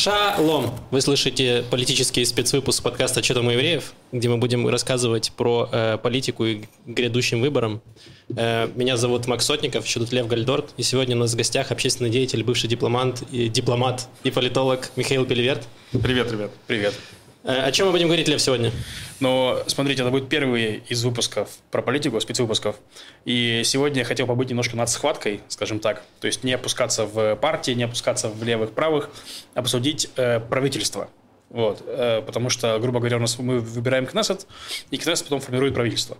Шалом! Вы слышите политический спецвыпуск подкаста «Что там у евреев?», где мы будем рассказывать про э, политику и грядущим выборам. Э, меня зовут Макс Сотников, еще тут Лев Гальдорт, и сегодня у нас в гостях общественный деятель, бывший дипломат и, дипломат и политолог Михаил Пелеверт. Привет, ребят. Привет. Э, о чем мы будем говорить, Лев, сегодня? Ну, смотрите, это будет первый из выпусков про политику, спецвыпусков. И сегодня я хотел побыть немножко над схваткой, скажем так. То есть не опускаться в партии, не опускаться в левых-правых, обсудить э, правительство. Вот. Э, потому что, грубо говоря, у нас мы выбираем Кнессет, и Кнессет потом формирует правительство.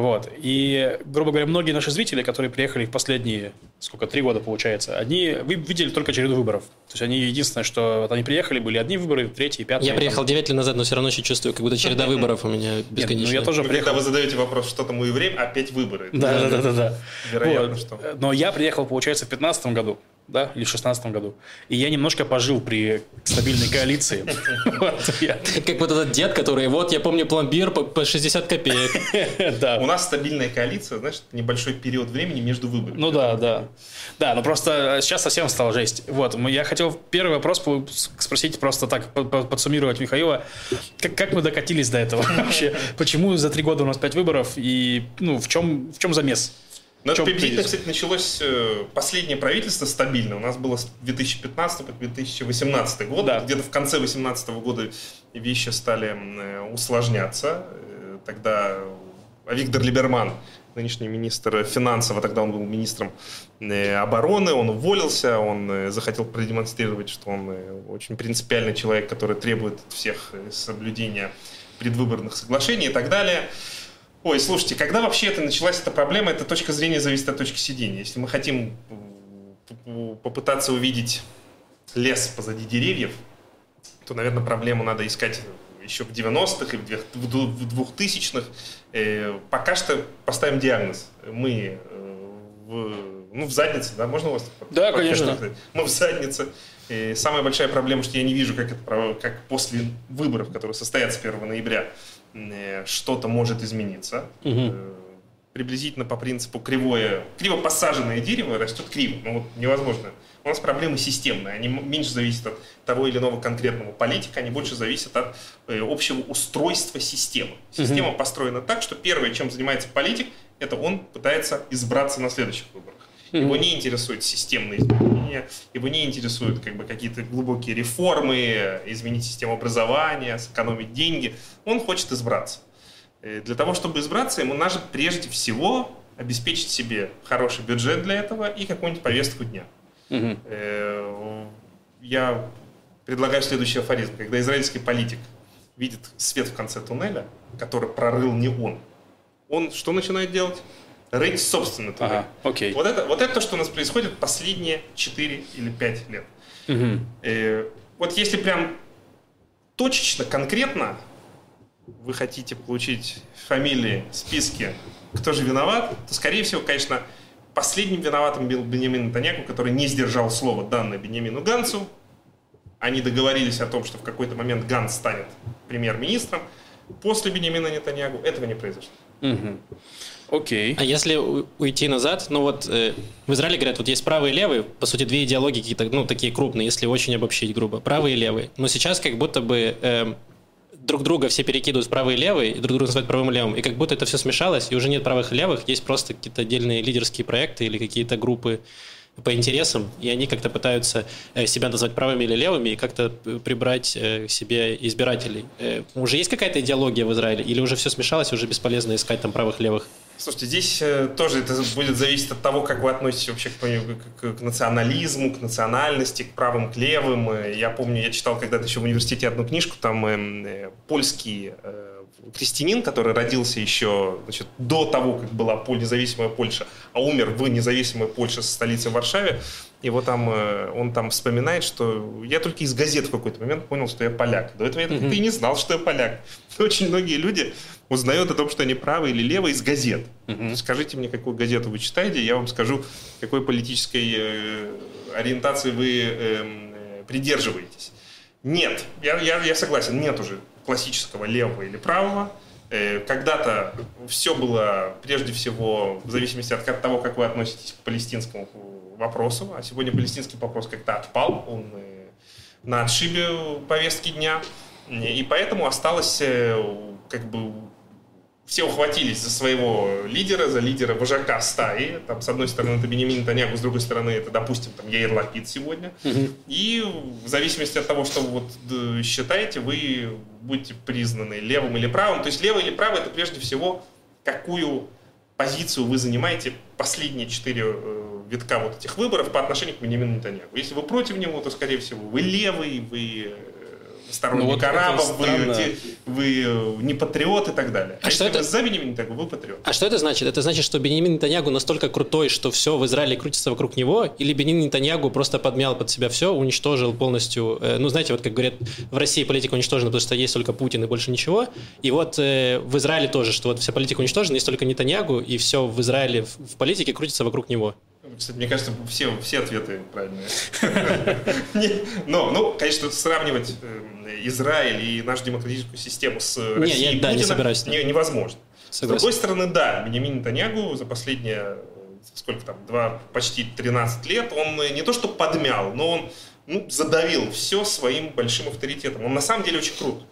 Вот. И, грубо говоря, многие наши зрители, которые приехали в последние, сколько, три года получается, они видели только череду выборов. То есть они единственное, что вот они приехали, были одни выборы, третий, пятый. Я приехал 9 лет назад, но все равно еще чувствую, как будто череда выборов у меня бесконечная. Нет, ну я тоже приехал. Когда вы задаете вопрос, что там и время, опять выборы. Да, да, да, да. да. Вероятно, вот. что. Но я приехал, получается, в 2015 году да, или в 2016 году. И я немножко пожил при стабильной коалиции. Как вот этот дед, который, вот, я помню, пломбир по 60 копеек. Да. У нас стабильная коалиция, знаешь, небольшой период времени между выборами. Ну да, да. Да, но просто сейчас совсем стало жесть. Вот, я хотел первый вопрос спросить, просто так, подсуммировать Михаила. Как, как мы докатились до этого вообще? Почему за три года у нас пять выборов? И ну, в чем, в чем замес? Но это приблизительно, кстати, началось э, последнее правительство стабильно. У нас было с 2015 по 2018 год. Да. Где-то в конце 2018 года вещи стали э, усложняться. Э, тогда Виктор Либерман, нынешний министр финансов, а тогда он был министром обороны, он уволился, он захотел продемонстрировать, что он очень принципиальный человек, который требует от всех соблюдения предвыборных соглашений и так далее. Ой, слушайте, когда вообще это началась эта проблема, эта точка зрения зависит от точки сидения. Если мы хотим попытаться увидеть лес позади деревьев, то, наверное, проблему надо искать еще в 90-х и в 2000-х. Э, пока что поставим диагноз. Мы э, в, ну, в заднице, да, можно у вас? Да, конечно. Мы в заднице. И самая большая проблема, что я не вижу, как, это, как после выборов, которые состоятся 1 ноября, что-то может измениться. Угу. Приблизительно по принципу кривое, криво посаженное дерево растет криво. Ну вот невозможно. У нас проблемы системные. Они меньше зависят от того или иного конкретного политика, они больше зависят от э, общего устройства системы. Система угу. построена так, что первое, чем занимается политик, это он пытается избраться на следующих выборах. Его не интересуют системные изменения, его не интересуют как бы, какие-то глубокие реформы, изменить систему образования, сэкономить деньги. Он хочет избраться. Э, для того, чтобы избраться, ему надо прежде всего обеспечить себе хороший бюджет для этого и какую-нибудь повестку дня. Угу. Я предлагаю следующий афоризм. Когда израильский политик видит свет в конце туннеля, который прорыл не он, он что начинает делать? Рыть собственно туннель. Ага, окей. Вот это, вот это то, что у нас происходит последние 4 или 5 лет. Угу. И вот если прям точечно, конкретно вы хотите получить фамилии, списки, кто же виноват, то, скорее всего, конечно, последним виноватым был Бенемин Натаньяку, который не сдержал слово, данное Бенемину Гансу. Они договорились о том, что в какой-то момент Ганс станет премьер-министром. После Бенемина Нетаньягу этого не произошло. Угу. Окей. А если уйти назад, ну вот э, в Израиле говорят, вот есть правые и левые, по сути, две идеологии какие-то, ну, такие крупные, если очень обобщить грубо, правые и левые. Но сейчас как будто бы э, друг друга все перекидывают в правые и левые, и друг друга называют правым и левым, и как будто это все смешалось, и уже нет правых и левых, есть просто какие-то отдельные лидерские проекты или какие-то группы по интересам, и они как-то пытаются э, себя назвать правыми или левыми и как-то прибрать э, себе избирателей. Э, уже есть какая-то идеология в Израиле, или уже все смешалось, уже бесполезно искать там правых левых? Слушайте, здесь тоже это будет зависеть от того, как вы относитесь вообще к, к, к национализму, к национальности, к правым, к левым. Я помню, я читал когда-то еще в университете одну книжку, там э, польский э, крестьянин, который родился еще значит, до того, как была независимая Польша, а умер в независимой Польше со столицей в Варшаве, и вот там, э, он там вспоминает, что я только из газет в какой-то момент понял, что я поляк. До этого я mm-hmm. и не знал, что я поляк. Очень многие люди узнают о том, что они правы или левы из газет. Mm-hmm. Скажите мне, какую газету вы читаете, я вам скажу, какой политической э, ориентации вы эм, э, придерживаетесь. Нет, я, я, я согласен, нет уже классического левого или правого. Э, когда-то все было прежде всего в зависимости от того, как вы относитесь к палестинскому вопросу, а сегодня палестинский вопрос как-то отпал, он э, на отшибе повестки дня. И поэтому осталось как бы все ухватились за своего лидера, за лидера вожака стаи. Там, с одной стороны, это Бенемин Танягу, с другой стороны, это, допустим, там, Яир Лапид сегодня. Угу. И в зависимости от того, что вы вот считаете, вы будете признаны левым или правым. То есть левый или правый, это прежде всего, какую позицию вы занимаете последние четыре э, витка вот этих выборов по отношению к Бенемину Нетаньягу. Если вы против него, то, скорее всего, вы левый, вы сторонник ну, вот арабов, вы, вы э, не патриот и так далее. А, а что это? за Бенемин Нетаньягу, вы патриот. А что это значит? Это значит, что Бенемин Нетаньягу настолько крутой, что все в Израиле крутится вокруг него, или Бенемин Нетаньягу просто подмял под себя все, уничтожил полностью, э, ну, знаете, вот как говорят, в России политика уничтожена, потому что есть только Путин и больше ничего, и вот э, в Израиле тоже, что вот вся политика уничтожена, есть только Нетаньягу, и все в Израиле в, в политике крутится вокруг него. Кстати, мне кажется, все, все ответы правильные. Но, ну, конечно, сравнивать э, Израиль и нашу демократическую систему с Россией и Путиным невозможно. С другой стороны, да, Бенемин Нетаньягу за последние, сколько там, два, почти 13 лет, он не то что подмял, но он ну, задавил все своим большим авторитетом. Он на самом деле очень крут.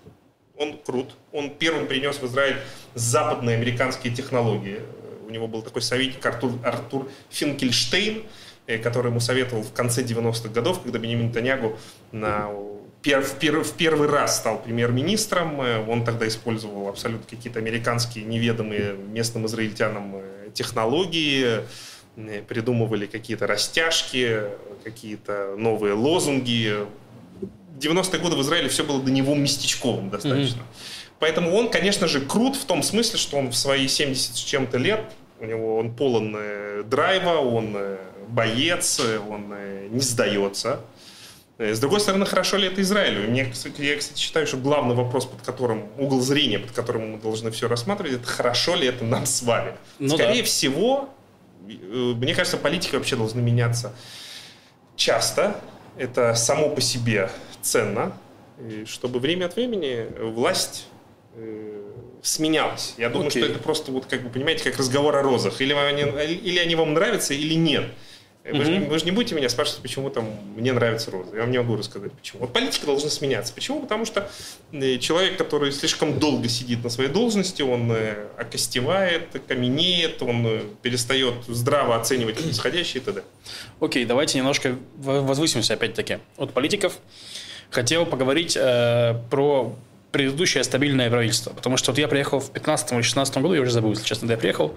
Он крут. Он первым принес в Израиль западные американские технологии у него был такой советник Артур, Артур Финкельштейн, э, который ему советовал в конце 90-х годов, когда Бенемин Танягу на пер, в, пер, в первый раз стал премьер-министром. Э, он тогда использовал абсолютно какие-то американские, неведомые местным израильтянам э, технологии, придумывали какие-то растяжки, какие-то новые лозунги. 90-е годы в Израиле все было до него местечковым достаточно. Mm-hmm. Поэтому он, конечно же, крут в том смысле, что он в свои 70 с чем-то лет, у него он полон э, драйва, он э, боец, он э, не сдается. С другой стороны, хорошо ли это Израилю? Мне, кстати, я, кстати, считаю, что главный вопрос, под которым, угол зрения, под которым мы должны все рассматривать, это хорошо ли это нам с вами. Ну Скорее да. всего, мне кажется, политика вообще должна меняться часто. Это само по себе ценно, чтобы время от времени власть сменялось. Я думаю, okay. что это просто, вот, как бы, понимаете, как разговор о розах. Или они, или они вам нравятся, или нет. Вы, mm-hmm. же, вы же не будете меня спрашивать, почему там мне нравятся розы. Я вам не могу рассказать, почему. Вот политика должна сменяться. Почему? Потому что э, человек, который слишком долго сидит на своей должности, он э, окостевает, каменеет, он перестает здраво оценивать происходящее и т.д. Окей, okay, давайте немножко возвысимся опять-таки от политиков. Хотел поговорить э, про предыдущее стабильное правительство. Потому что вот я приехал в 15 или 16 году, я уже забыл, если честно, когда я приехал.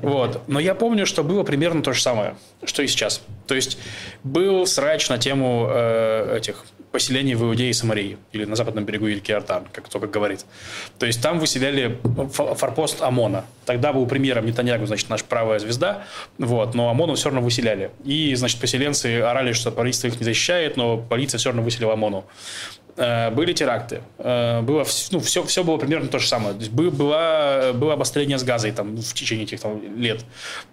Вот. Но я помню, что было примерно то же самое, что и сейчас. То есть был срач на тему э, этих поселений в Иудее и Самарии, или на западном берегу реки Артан, как кто как говорит. То есть там выселяли форпост ОМОНа. Тогда был премьером Нетаньягу, значит, наша правая звезда, вот, но ОМОНа все равно выселяли. И, значит, поселенцы орали, что полиция их не защищает, но полиция все равно выселила ОМОНу. Э, были теракты. Э, было, ну, все, все было примерно то же самое. То есть было, было обострение с газой там, в течение этих там, лет.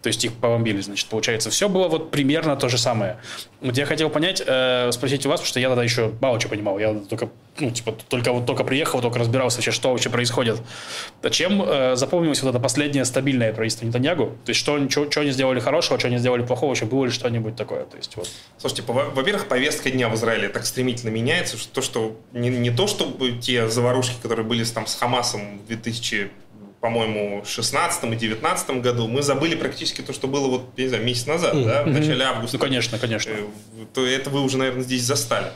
То есть их побомбили, значит, получается. Все было вот примерно то же самое. Вот я хотел понять, э, спросить у вас, потому что я тогда еще мало чего понимал. Я только ну, типа, только вот только приехал, только разбирался вообще, что вообще происходит. Чем э, запомнилось вот это последнее стабильное правительство Нетаньягу? То есть, что, что, что они сделали хорошего, что они сделали плохого, вообще было ли что-нибудь такое? То есть, вот. Слушайте, во-первых, повестка дня в Израиле так стремительно меняется, что, то, что не, не то, чтобы те заварушки, которые были там с Хамасом в 2000 по-моему, 16 и 19 году, мы забыли практически то, что было вот, не знаю, месяц назад, mm-hmm. да, в начале августа. Ну, конечно, конечно. Э, то это вы уже, наверное, здесь застали.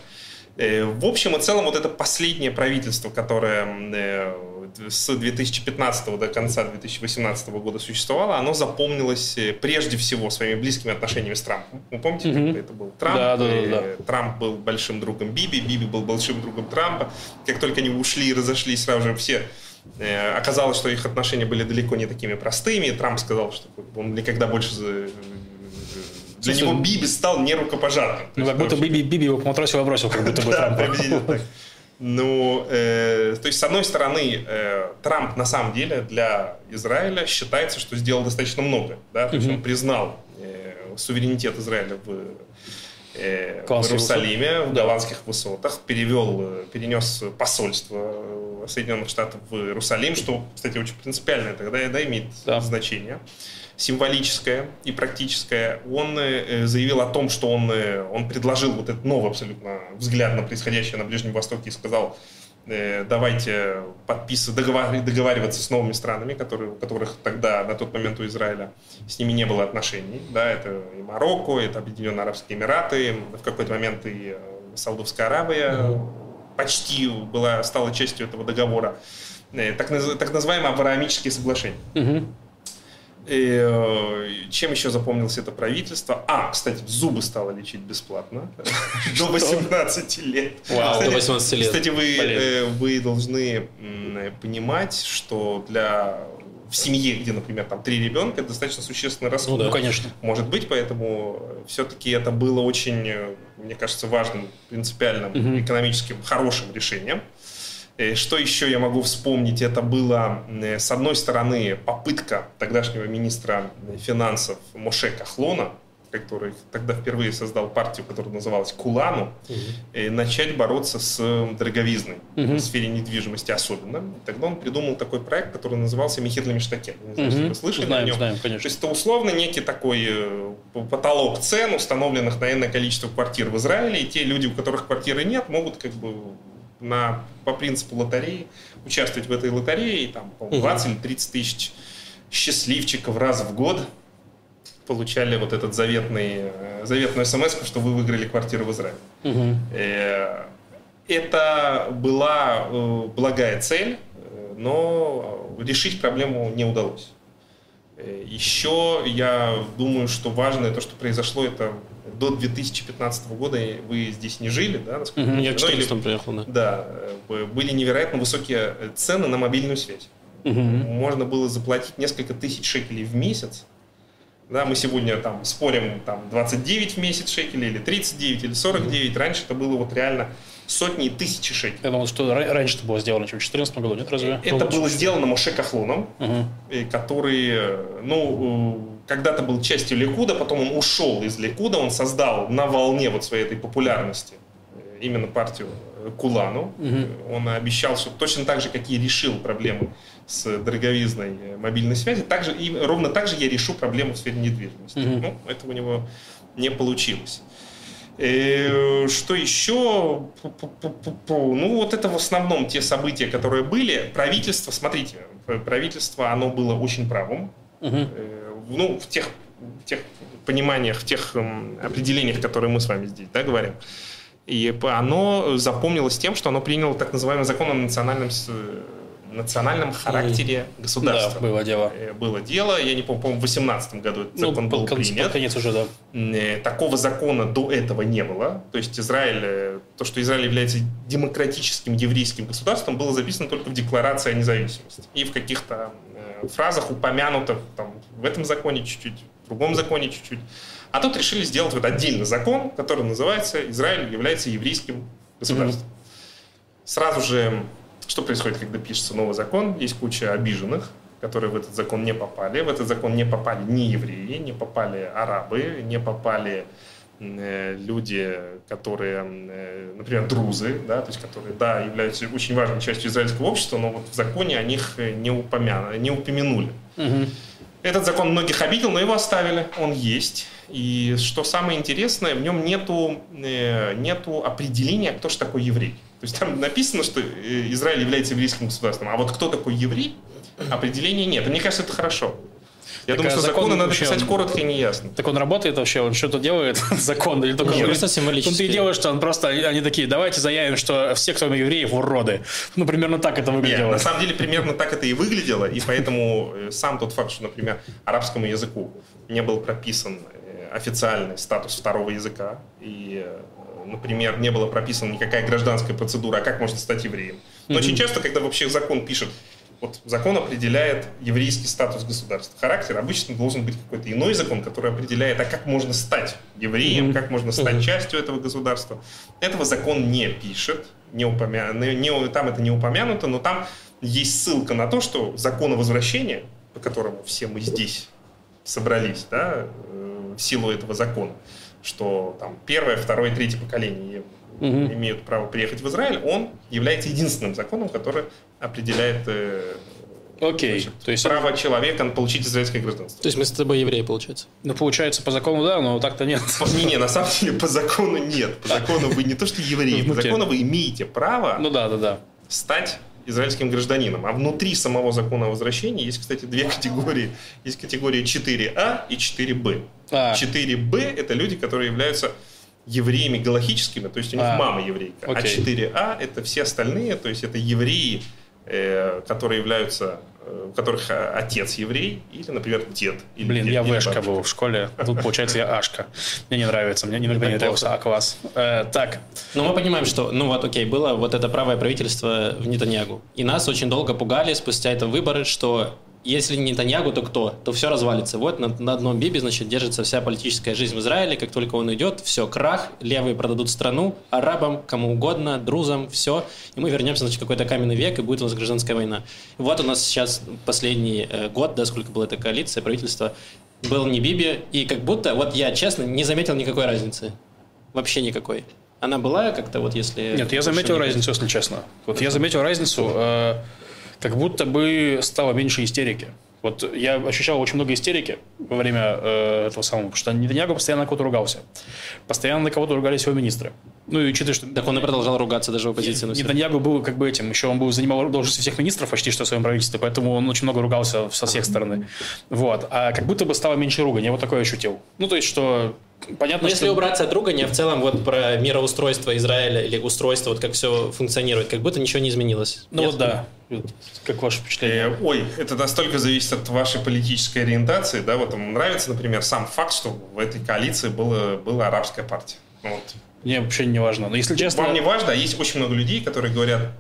Э, в общем и целом, вот это последнее правительство, которое э, с 2015 до конца 2018 года существовало, оно запомнилось э, прежде всего своими близкими отношениями с Трампом. Вы помните, mm-hmm. это был Трамп? Да, да, да, да. Трамп был большим другом Биби, Биби был большим другом Трампа. Как только они ушли и разошлись, сразу же все Оказалось, что их отношения были далеко не такими простыми. Трамп сказал, что он никогда больше для него Биби стал нерукопожатным. Ну, как будто Биби, Биби его по матросу бросил, как будто бы Трамп. Ну, э, то есть, с одной стороны, э, Трамп на самом деле для Израиля считается, что сделал достаточно много. Да? То есть, он признал э, суверенитет Израиля в, э, в Иерусалиме, в голландских высотах, перевел, перенес посольство Соединенных Штатов в Иерусалим, что, кстати, очень принципиальное тогда да, имеет да. значение. Символическое и практическое. Он э, заявил о том, что он, э, он предложил вот этот новый абсолютно взгляд на происходящее на Ближнем Востоке и сказал, э, давайте подписывать, договар, договариваться с новыми странами, которые, у которых тогда, на тот момент у Израиля, с ними не было отношений. Да, это и Марокко, это Объединенные Арабские Эмираты, в какой-то момент и Саудовская Аравия mm-hmm. почти была, стала частью этого договора. Так, так называемые Авраамические соглашения. Mm-hmm. И, э, чем еще запомнилось это правительство? А, кстати, зубы стало лечить бесплатно. До 18 лет. Вау, до 18 лет. Кстати, вы, э, вы должны понимать, что для в семье, где, например, там три ребенка, это достаточно существенный расход. Ну, да, конечно. Может быть, поэтому все-таки это было очень, э, мне кажется, важным, принципиальным, угу. экономическим, хорошим решением. Э, что еще я могу вспомнить? Это была, э, с одной стороны, попытка тогдашнего министра финансов Моше Кахлона, который тогда впервые создал партию, которая называлась Кулану, угу. начать бороться с дороговизной угу. в сфере недвижимости особенно. И тогда он придумал такой проект, который назывался Михир Миштакен. Не знаю, угу. вы слышали знаем, о нем? Знаем, конечно. То есть это условно некий такой потолок цен, установленных на иное количество квартир в Израиле, и те люди, у которых квартиры нет, могут как бы на, по принципу лотереи участвовать в этой лотерее, и там 20 угу. или 30 тысяч счастливчиков раз в год получали вот этот заветный, э, заветную смс, что вы выиграли квартиру в Израиле. Угу. Это была э, благая цель, но решить проблему не удалось. Еще я думаю, что важное то, что произошло, это до 2015 года вы здесь не жили, да? Насколько угу, я к или, там приехал, да. Да, э, были невероятно высокие цены на мобильную связь. Угу. Можно было заплатить несколько тысяч шекелей в месяц. Да, мы сегодня там спорим, там 29 в месяц шекелей или 39 или 49. Угу. Раньше это было вот реально сотни и тысячи шекелей. Я думал, что раньше это было сделано, в 2014 году, нет, разве? Это было сделано Моше Кахлоном, угу. который, э, ну, когда-то был частью Ликуда, потом он ушел из Ликуда, он создал на волне вот своей этой популярности э, именно партию э, Кулану. Угу. Он обещал, что точно так же, как и решил проблемы с дороговизной мобильной связи, также, и ровно так же я решу проблему в сфере недвижимости. Угу. Ну, это у него не получилось. И что еще? Ну, вот это в основном те события, которые были. Правительство, смотрите, правительство, оно было очень правым. Угу ну, в тех, в тех пониманиях, в тех определениях, которые мы с вами здесь да, говорим. И оно запомнилось тем, что оно приняло так называемый закон о национальном национальном характере государства. Да, было дело. Э, было дело. Я не помню, по-моему, в 2018 году этот ну, закон был конец, принят. конец уже, да. Э, такого закона до этого не было. То есть Израиль, э, то, что Израиль является демократическим еврейским государством, было записано только в Декларации о независимости. И в каких-то фразах упомянутых там, в этом законе чуть-чуть, в другом законе чуть-чуть. А тут решили сделать вот отдельный закон, который называется «Израиль является еврейским государством». Mm-hmm. Сразу же, что происходит, когда пишется новый закон? Есть куча обиженных, которые в этот закон не попали. В этот закон не попали ни евреи, не попали арабы, не попали Э, люди, которые, э, например, друзы, да, то есть которые, да, являются очень важной частью израильского общества, но вот в законе о них э, не, упомяну, не упомянули. Угу. Этот закон многих обидел, но его оставили, он есть. И что самое интересное, в нем нету, нету определения, кто же такой еврей. То есть там написано, что Израиль является еврейским государством, а вот кто такой еврей, определения нет. И мне кажется, это хорошо. Я так, думаю, что закон, законы надо писать он, коротко и неясно. Так он работает вообще? Он что-то делает, закон? Или только Нет, просто символически. Ну, ты делаешь, что он просто, они такие, давайте заявим, что все, кто евреев, уроды. Ну, примерно так это выглядело. Нет, на самом деле, примерно так это и выглядело. И поэтому э, сам тот факт, что, например, арабскому языку не был прописан э, официальный статус второго языка, и, э, например, не было прописана никакая гражданская процедура, а как можно стать евреем. Но mm-hmm. очень часто, когда вообще закон пишет вот закон определяет еврейский статус государства. Характер обычно должен быть какой-то иной закон, который определяет, а как можно стать евреем, mm-hmm. как можно стать mm-hmm. частью этого государства. Этого закон не пишет, не упомя... не, там это не упомянуто, но там есть ссылка на то, что закон о возвращении, по которому все мы здесь собрались, да, э, в силу этого закона, что там первое, второе, третье поколение угу. имеют право приехать в Израиль, он является единственным законом, который определяет э, Окей. То есть право человека получить израильское гражданство. То есть мы с тобой евреи, получается? Ну, получается, по закону да, но так-то нет. Не-не, на самом деле по закону нет. По закону вы не то, что евреи, по закону вы имеете право ну, да, да, да. стать израильским гражданином. А внутри самого закона о возвращении есть, кстати, две категории. Есть категория 4А и 4Б. А. 4Б – это люди, которые являются евреями галахическими, то есть у них а. мама еврейка. А Окей. А 4А – это все остальные, то есть это евреи, э, которые являются у которых э, отец еврей или, например, дед. Или Блин, дед, я Вэшка был в школе, тут, получается, я Ашка. Мне не нравится, мне не нравится А-класс. Э, так. Ну, мы понимаем, что, ну вот, окей, было вот это правое правительство в Нетаньягу. И нас очень долго пугали спустя это выборы, что если не Таньягу, то кто? То все развалится. Вот на, на одном Бибе, значит, держится вся политическая жизнь в Израиле. Как только он идет, все, крах, левые продадут страну, арабам, кому угодно, друзам, все. И мы вернемся, значит, какой-то каменный век, и будет у нас гражданская война. Вот у нас сейчас последний э, год, да, сколько была эта коалиция, правительство, был не Биби, и как будто, вот я, честно, не заметил никакой разницы. Вообще никакой. Она была как-то вот если... Нет, я заметил разницу, если честно. Вот я заметил разницу... Э как будто бы стало меньше истерики. Вот я ощущал очень много истерики во время э, этого самого, потому что Нетаньяго постоянно на кого-то ругался. Постоянно на кого-то ругались его министры. Ну и учитывая, что... Так он и продолжал ругаться даже в оппозиции. Нетаньяго был как бы этим, еще он был, занимал должности всех министров почти что в своем правительстве, поэтому он очень много ругался со всех сторон. Вот. А как будто бы стало меньше ругань, я вот такое ощутил. Ну то есть, что понятно, Но что... если убраться от ругания, в целом вот про мироустройство Израиля или устройство, вот как все функционирует, как будто ничего не изменилось. Ну Нет? вот да. Как ваше впечатление? Э, ой, это настолько зависит от вашей политической ориентации, да, вот вам нравится, например, сам факт, что в этой коалиции было, была арабская партия. Ну вот. Мне вообще не важно. Но если честно... Вам не важно, а есть очень много людей, которые говорят,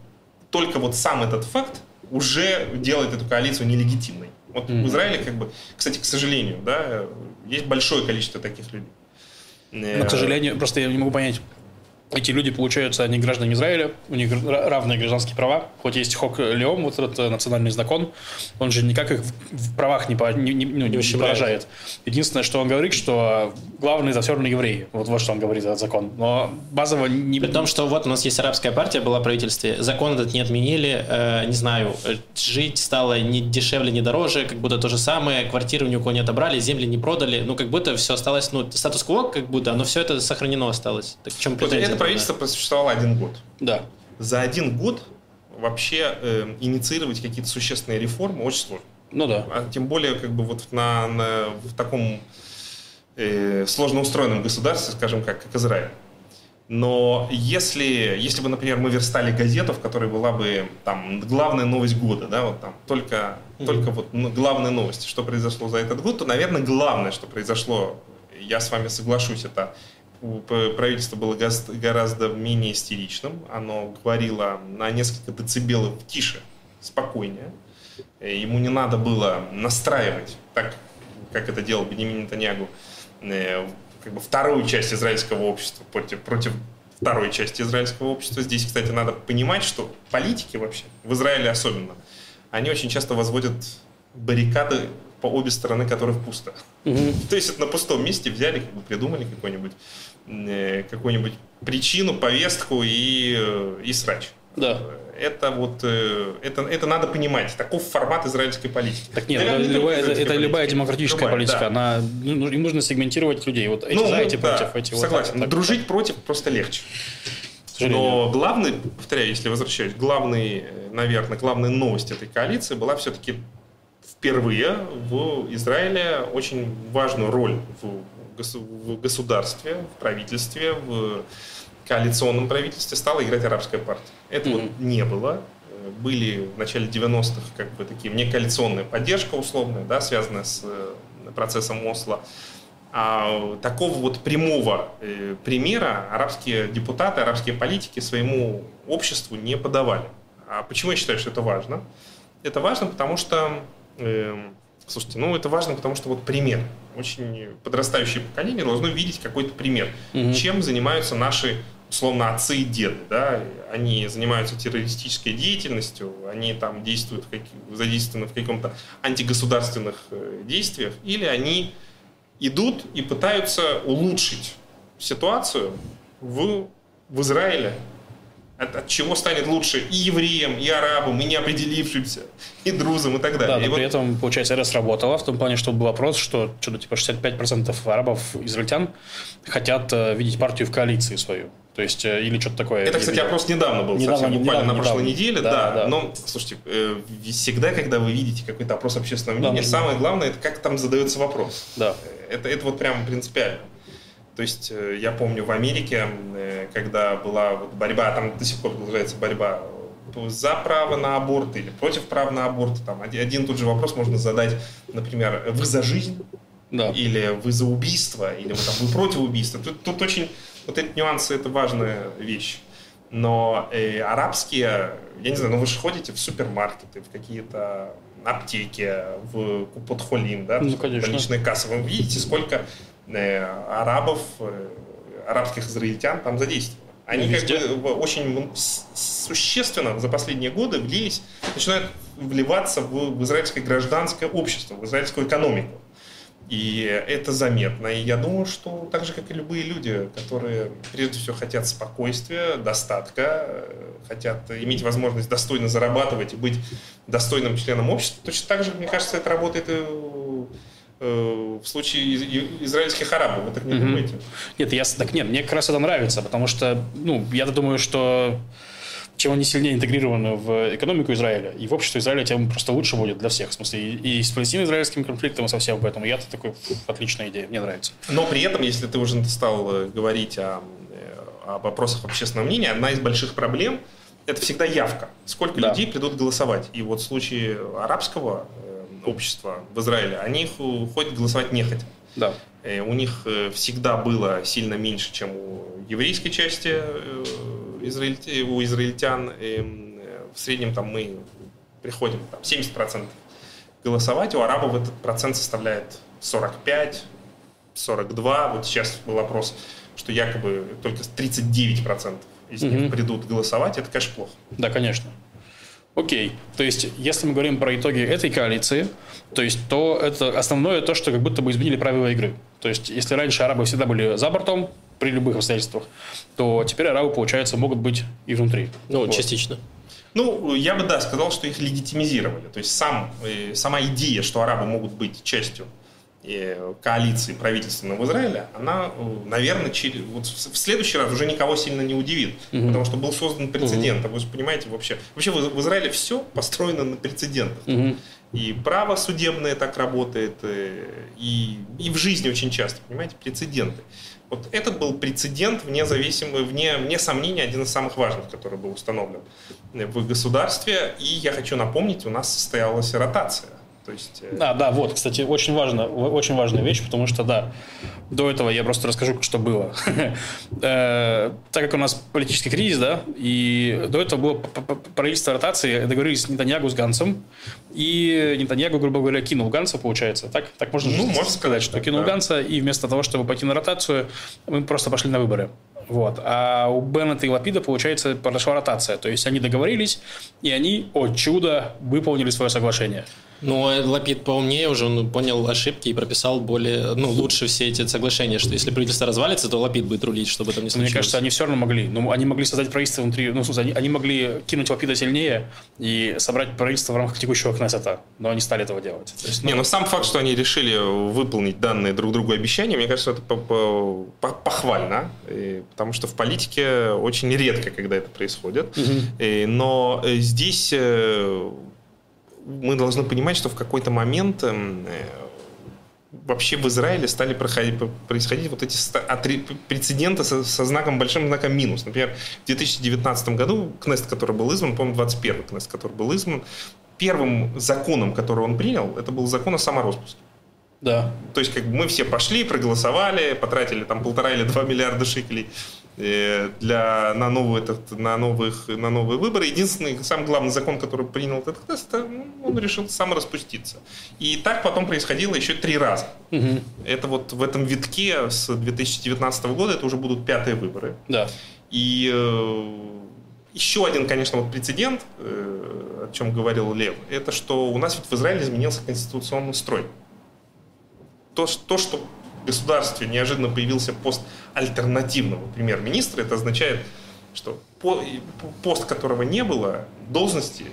только вот сам этот факт уже делает эту коалицию нелегитимной. Вот mm-hmm. в Израиле, как бы, кстати, к сожалению, да, есть большое количество таких людей. Но, к сожалению, просто я не могу понять, эти люди, получаются, они граждане Израиля, у них равные гражданские права, хоть есть Хок Леом, вот этот э, национальный закон, он же никак их в правах не, не, не, ну, не, не выражает. Единственное, что он говорит, что главный за все равно евреи. Вот вот что он говорит, этот закон. Но базово не... При том, что вот у нас есть арабская партия, была в правительстве, закон этот не отменили, э, не знаю, жить стало не дешевле, не дороже, как будто то же самое, квартиры ни у кого не отобрали, земли не продали, ну как будто все осталось, ну статус-кво как будто, но все это сохранено осталось. Так в чем претензия? Правительство просуществовало один год. Да. За один год вообще э, инициировать какие-то существенные реформы очень сложно. Ну да. А тем более как бы вот на, на в таком э, сложно устроенном государстве, скажем как, как Израиль. Но если, если бы, например, мы верстали газету, в которой была бы там главная новость года, да, вот там только, mm-hmm. только вот ну, главные новости, что произошло за этот год, то, наверное, главное, что произошло, я с вами соглашусь, это правительство было гораздо менее истеричным. Оно говорило на несколько децибелов тише, спокойнее. Ему не надо было настраивать, так как это делал Бенемин Нетаньягу, э, как бы вторую часть израильского общества против, против второй части израильского общества. Здесь, кстати, надо понимать, что политики вообще, в Израиле особенно, они очень часто возводят баррикады по обе стороны которых пусто. Угу. То есть это на пустом месте взяли, как бы придумали какой-нибудь Э, какую-нибудь причину, повестку и, э, и срач. Да. Это вот э, это, это надо понимать. Таков формат израильской политики. Так нет, Наверное, любая, это, это любая демократическая любая, политика. Да. Она, ну, им нужно сегментировать людей. Вот эти ну, за, эти да, против, эти Согласен. Вот, так, Дружить так. против просто легче. Но главный, повторяю, если возвращаюсь, главный, наверное, главная новость этой коалиции была все-таки впервые в Израиле очень важную роль в в государстве, в правительстве, в коалиционном правительстве стала играть арабская партия. Этого mm-hmm. не было. Были в начале 90-х как бы такие некоалиционная поддержка условная, да, связанная с э, процессом Осло. А такого вот прямого э, примера арабские депутаты, арабские политики своему обществу не подавали. А почему я считаю, что это важно? Это важно, потому что Слушайте, ну это важно, потому что вот пример. Очень подрастающее поколение должно видеть какой-то пример. Угу. Чем занимаются наши условно отцы и деды, да, они занимаются террористической деятельностью, они там действуют, задействованы в каком-то антигосударственных э, действиях, или они идут и пытаются улучшить ситуацию в, в Израиле, от, от чего станет лучше и евреям, и арабам, и неопределившимся, и друзам, и так далее. Да, но и при вот... этом, получается, РС работала в том плане, что был вопрос, что что-то типа 65% арабов, израильтян хотят э, видеть партию в коалиции свою. То есть, э, или что-то такое. Это, кстати, опрос недавно был, недавно, совсем буквально недавно, на прошлой недавно. неделе, да, да, да. Но, слушайте, э, всегда, когда вы видите какой-то опрос общественного мнения, да, самое главное, это как там задается вопрос. Да. Это, это вот прямо принципиально. То есть э, я помню в Америке, э, когда была вот борьба, там до сих пор продолжается борьба за право на аборт или против права на аборт, там один, тот же вопрос можно задать, например, вы за жизнь да. или вы за убийство, или вы, там, вы против убийства. Тут, тут очень вот эти нюансы это важная вещь. Но э, арабские, я не знаю, ну вы же ходите в супермаркеты, в какие-то аптеки, в Купотхолим, да, ну, конечно. больничные кассы. Вы видите, сколько Э, арабов, э, арабских израильтян там задействовано. Они ну, как бы очень существенно за последние годы влились, начинают вливаться в, в израильское гражданское общество, в израильскую экономику. И это заметно. И я думаю, что так же, как и любые люди, которые прежде всего хотят спокойствия, достатка, э, хотят иметь возможность достойно зарабатывать и быть достойным членом общества, точно так же, мне кажется, это работает и Э, в случае израильских арабов. Вы так не думаете? Нет, я, так нет, мне как раз это нравится, потому что, ну, я думаю, что чем они сильнее интегрированы в экономику Израиля и в общество Израиля, тем просто лучше будет для всех. В смысле, и, и с палестино-израильским конфликтом, и со всем поэтому я-то такой, отличная идея, мне нравится. Но при этом, если ты уже стал э, говорить о, э, о вопросах общественного мнения, одна из больших проблем – это всегда явка. Сколько да. людей придут голосовать. И вот в случае арабского общества в Израиле, они ходят голосовать нехотя. Да. Э, у них э, всегда было сильно меньше, чем у еврейской части э, израиль... у израильтян. И в среднем там мы приходим там, 70% голосовать, у арабов этот процент составляет 45, 42. Вот сейчас был вопрос, что якобы только 39% из них угу. придут голосовать. Это, конечно, плохо. Да, конечно. Окей. То есть, если мы говорим про итоги этой коалиции, то есть, то это основное то, что как будто бы изменили правила игры. То есть, если раньше арабы всегда были за бортом при любых обстоятельствах, то теперь арабы, получается, могут быть и внутри. Ну, вот. частично. Ну, я бы, да, сказал, что их легитимизировали. То есть, сам, э, сама идея, что арабы могут быть частью коалиции правительственной в Израиле, она, наверное, через, вот в следующий раз уже никого сильно не удивит, угу. потому что был создан прецедент. Угу. Вы же понимаете, вообще, вообще в, Израиле все построено на прецедентах. Угу. И право судебное так работает, э, и, и в жизни очень часто, понимаете, прецеденты. Вот этот был прецедент, вне, зависимый, вне, вне сомнения, один из самых важных, который был установлен в государстве. И я хочу напомнить, у нас состоялась ротация то есть... Э, да, да, вот, кстати, очень, важно, очень важная вещь, потому что, да, до этого я просто расскажу, что было. Э, так как у нас политический кризис, да, и до этого было правительство ротации, договорились Нетаньягу с Гансом, и Нетаньягу, грубо говоря, кинул Ганса, получается. Так, так можно, ну, можно сказать, что кинул Ганса, и вместо того, чтобы пойти на ротацию, мы просто пошли на выборы. Вот. А у Беннета и Лапида, получается, произошла ротация. То есть они договорились, и они, о чудо, выполнили свое соглашение. Ну, Лапид поумнее уже, он понял ошибки и прописал более, ну, лучше все эти соглашения, что если правительство развалится, то Лапид будет рулить, чтобы там не случилось. Мне кажется, они все равно могли. Ну, они могли создать правительство внутри, ну, они, они могли кинуть Лапида сильнее и собрать правительство в рамках текущего Кнессета, но они стали этого делать. То есть, ну... Не, ну, сам факт, что они решили выполнить данные друг другу обещания, мне кажется, это похвально, потому что в политике очень редко, когда это происходит. Угу. Но э, здесь э, мы должны понимать, что в какой-то момент эм, э, вообще в Израиле стали проходить, происходить вот эти прецеденты со, со знаком, большим знаком минус. Например, в 2019 году Кнест, который был издан, по-моему, 21 Кнест, который был издан, первым законом, который он принял, это был закон о самороспуске. Да. То есть, как бы мы все пошли, проголосовали, потратили там полтора или два миллиарда шекелей для, на, новый, этот, на, новых, на новые выборы. Единственный, самый главный закон, который принял этот тест, ну, он решил сам распуститься. И так потом происходило еще три раза. Угу. Это вот в этом витке с 2019 года, это уже будут пятые выборы. Да. И э, еще один, конечно, вот прецедент, э, о чем говорил Лев, это что у нас ведь в Израиле изменился конституционный строй. То, то что государстве неожиданно появился пост альтернативного премьер-министра, это означает что пост которого не было, должности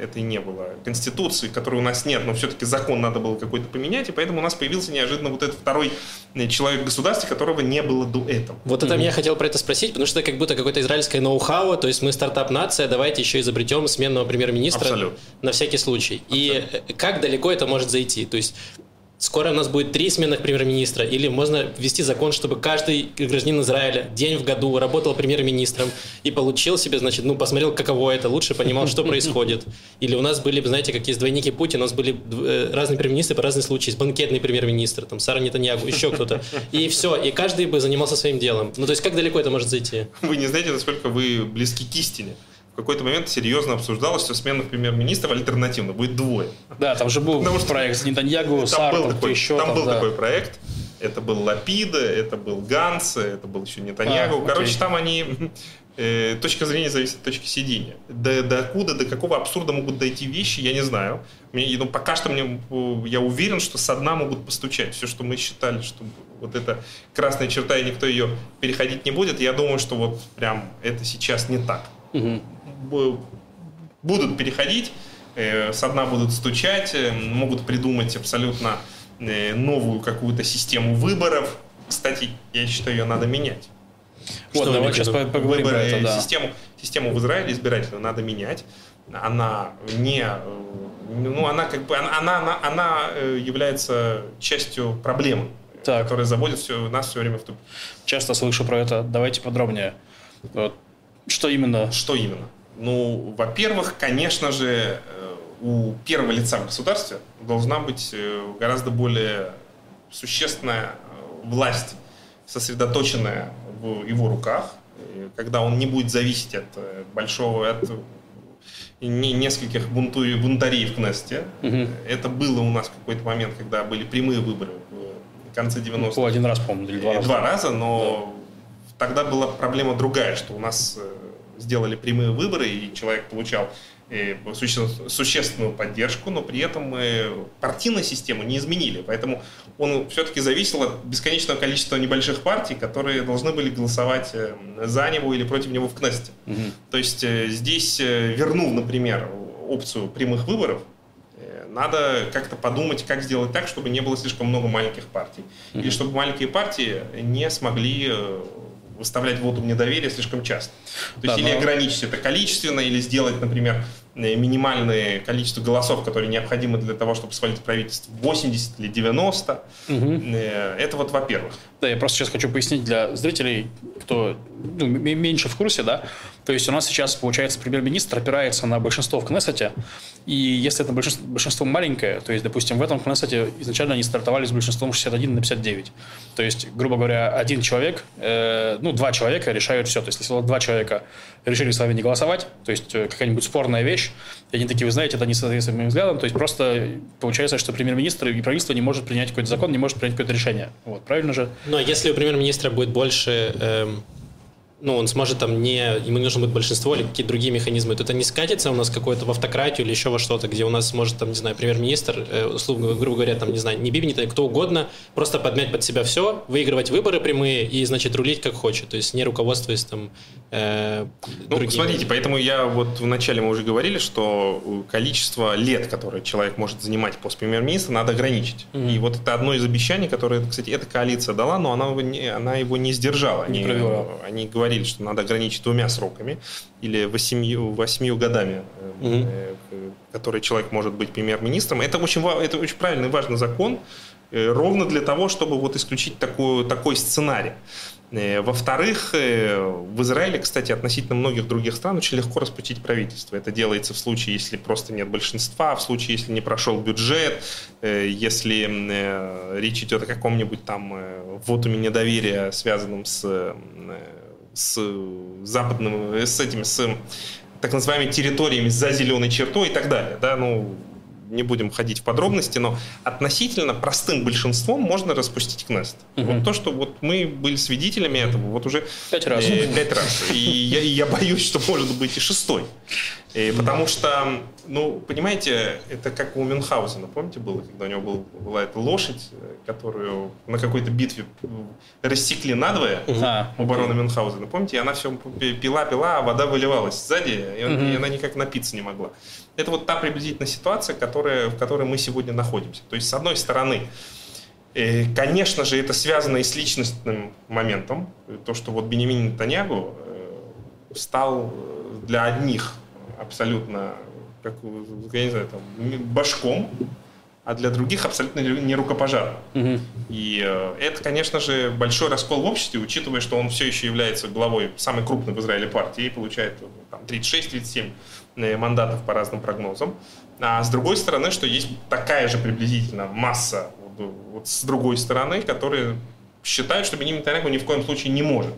этой не было. Конституции, которой у нас нет, но все-таки закон надо было какой-то поменять, и поэтому у нас появился неожиданно вот этот второй э, человек в государстве, которого не было до этого. Вот это mm-hmm. я хотел про это спросить, потому что это как будто какое-то израильское ноу-хау, то есть мы стартап-нация, давайте еще изобретем сменного премьер-министра Абсолютно. на всякий случай. Абсолютно. И э, как далеко это может зайти? То есть скоро у нас будет три сменных премьер-министра, или можно ввести закон, чтобы каждый гражданин Израиля день в году работал премьер-министром и получил себе, значит, ну, посмотрел, каково это, лучше понимал, что происходит. Или у нас были, знаете, как есть двойники Путина, у нас были э, разные премьер-министры по разным случаям, банкетный премьер-министр, там, Сара Нетаньягу, еще кто-то. И все, и каждый бы занимался своим делом. Ну, то есть, как далеко это может зайти? Вы не знаете, насколько вы близки к истине в какой-то момент серьезно обсуждалось, что сменных премьер-министров альтернативно будет двое. Да, там же был Потому проект с Нетаньягу, Сар, был такой, еще. Там, там был да. такой проект. Это был Лапида, это был Ганс, это был еще Нетаньягу. А, Короче, там они... Э, точка зрения зависит от точки сидения. До, до куда, до какого абсурда могут дойти вещи, я не знаю. Мне, ну, пока что мне, я уверен, что со дна могут постучать. Все, что мы считали, что вот эта красная черта, и никто ее переходить не будет, я думаю, что вот прям это сейчас не так. Угу будут переходить, э, с дна будут стучать, э, могут придумать абсолютно э, новую какую-то систему выборов. Кстати, я считаю, ее надо менять. Вот, давай сейчас поговорим Выборы, про это, да. Систему, систему в Израиле избирательную надо менять. Она не... Ну, она как бы... Она, она, она является частью проблемы, так. которая заводит все, нас все время в тупик. Часто слышу про это. Давайте подробнее. Вот. Что именно? Что именно? Ну, во-первых, конечно же, э, у первого лица в государстве должна быть э, гораздо более существенная э, власть, сосредоточенная в его руках, когда он не будет зависеть от большого, от нескольких бунту, бунтарей в Кнесте. Угу. Это было у нас в какой-то момент, когда были прямые выборы в конце 90-х. Ну, один раз, по-моему, или два раза. Два раза, но да. тогда была проблема другая, что у нас сделали прямые выборы, и человек получал э, существенную поддержку, но при этом мы партийную систему не изменили. Поэтому он все-таки зависел от бесконечного количества небольших партий, которые должны были голосовать э, за него или против него в Кнессете. Угу. То есть э, здесь, вернув, например, опцию прямых выборов, надо как-то подумать, как сделать так, чтобы не было слишком много маленьких партий. Угу. Или чтобы маленькие партии не смогли выставлять вотум недоверия слишком часто. То да, есть но... или ограничить это количественно, или сделать, например, э, минимальное количество голосов, которые необходимы для того, чтобы свалить правительство, 80 или 90. Угу. Э, это вот во-первых. Да, я просто сейчас хочу пояснить для зрителей, кто ну, меньше в курсе, да. То есть у нас сейчас, получается, премьер-министр опирается на большинство в Кнессете, и если это большинство, большинство маленькое, то есть, допустим, в этом Кнессете изначально они стартовали с большинством 61 на 59. То есть, грубо говоря, один человек, э, ну, два человека решают все. То есть, если два человека решили с вами не голосовать, то есть, э, какая-нибудь спорная вещь, и они такие, вы знаете, это не соответствует моим взглядам, то есть, просто получается, что премьер-министр и правительство не может принять какой-то закон, не может принять какое-то решение. Вот, правильно же? Но если у премьер-министра будет больше эм ну, он сможет там не, ему нужно будет большинство или какие-то другие механизмы, то это не скатится у нас какое-то в автократию или еще во что-то, где у нас может, там, не знаю, премьер-министр, э, условно, грубо говоря, там, не знаю, не Биби, не кто угодно, просто подмять под себя все, выигрывать выборы прямые и, значит, рулить как хочет, то есть не руководствуясь там э, Ну, другими. смотрите, поэтому я вот вначале мы уже говорили, что количество лет, которое человек может занимать пост премьер-министра, надо ограничить. Mm-hmm. И вот это одно из обещаний, которое, кстати, эта коалиция дала, но она, она его не сдержала. Не они, они говорили, говорили, что надо ограничить двумя сроками или восемью, восьмью годами, угу. которые человек может быть премьер-министром. Это очень, это очень правильный и важный закон, э, ровно для того, чтобы вот исключить такую, такой сценарий. Во-вторых, в Израиле, кстати, относительно многих других стран очень легко распустить правительство. Это делается в случае, если просто нет большинства, в случае, если не прошел бюджет, если речь идет о каком-нибудь там вотуме недоверия, связанном с с западным, с этими, с так называемыми территориями за зеленой чертой и так далее. Да? Ну, не будем ходить в подробности, но относительно простым большинством можно распустить Кнест. Угу. Вот то, что вот мы были свидетелями этого, вот уже пять раз. Э, пять раз. И я, я боюсь, что может быть и шестой. И потому что, ну, понимаете, это как у Мюнхгаузена, помните, было, когда у него был, была эта лошадь, которую на какой-то битве рассекли надвое а, у барона. Мюнхгаузена, помните, и она все пила-пила, а вода выливалась сзади, и, он, uh-huh. и она никак напиться не могла. Это вот та приблизительно ситуация, которая, в которой мы сегодня находимся. То есть, с одной стороны, э, Конечно же, это связано и с личностным моментом. То, что вот Бенемин Нетаньягу э, стал для одних абсолютно, как, я не знаю, там, башком, а для других абсолютно не рукопожатным. Угу. И э, это, конечно же, большой раскол в обществе, учитывая, что он все еще является главой самой крупной в Израиле партии и получает там, 36-37 э, мандатов по разным прогнозам. А с другой стороны, что есть такая же приблизительно масса вот, с другой стороны, которые считают, что Бенемин Нетаньяху ни в коем случае не может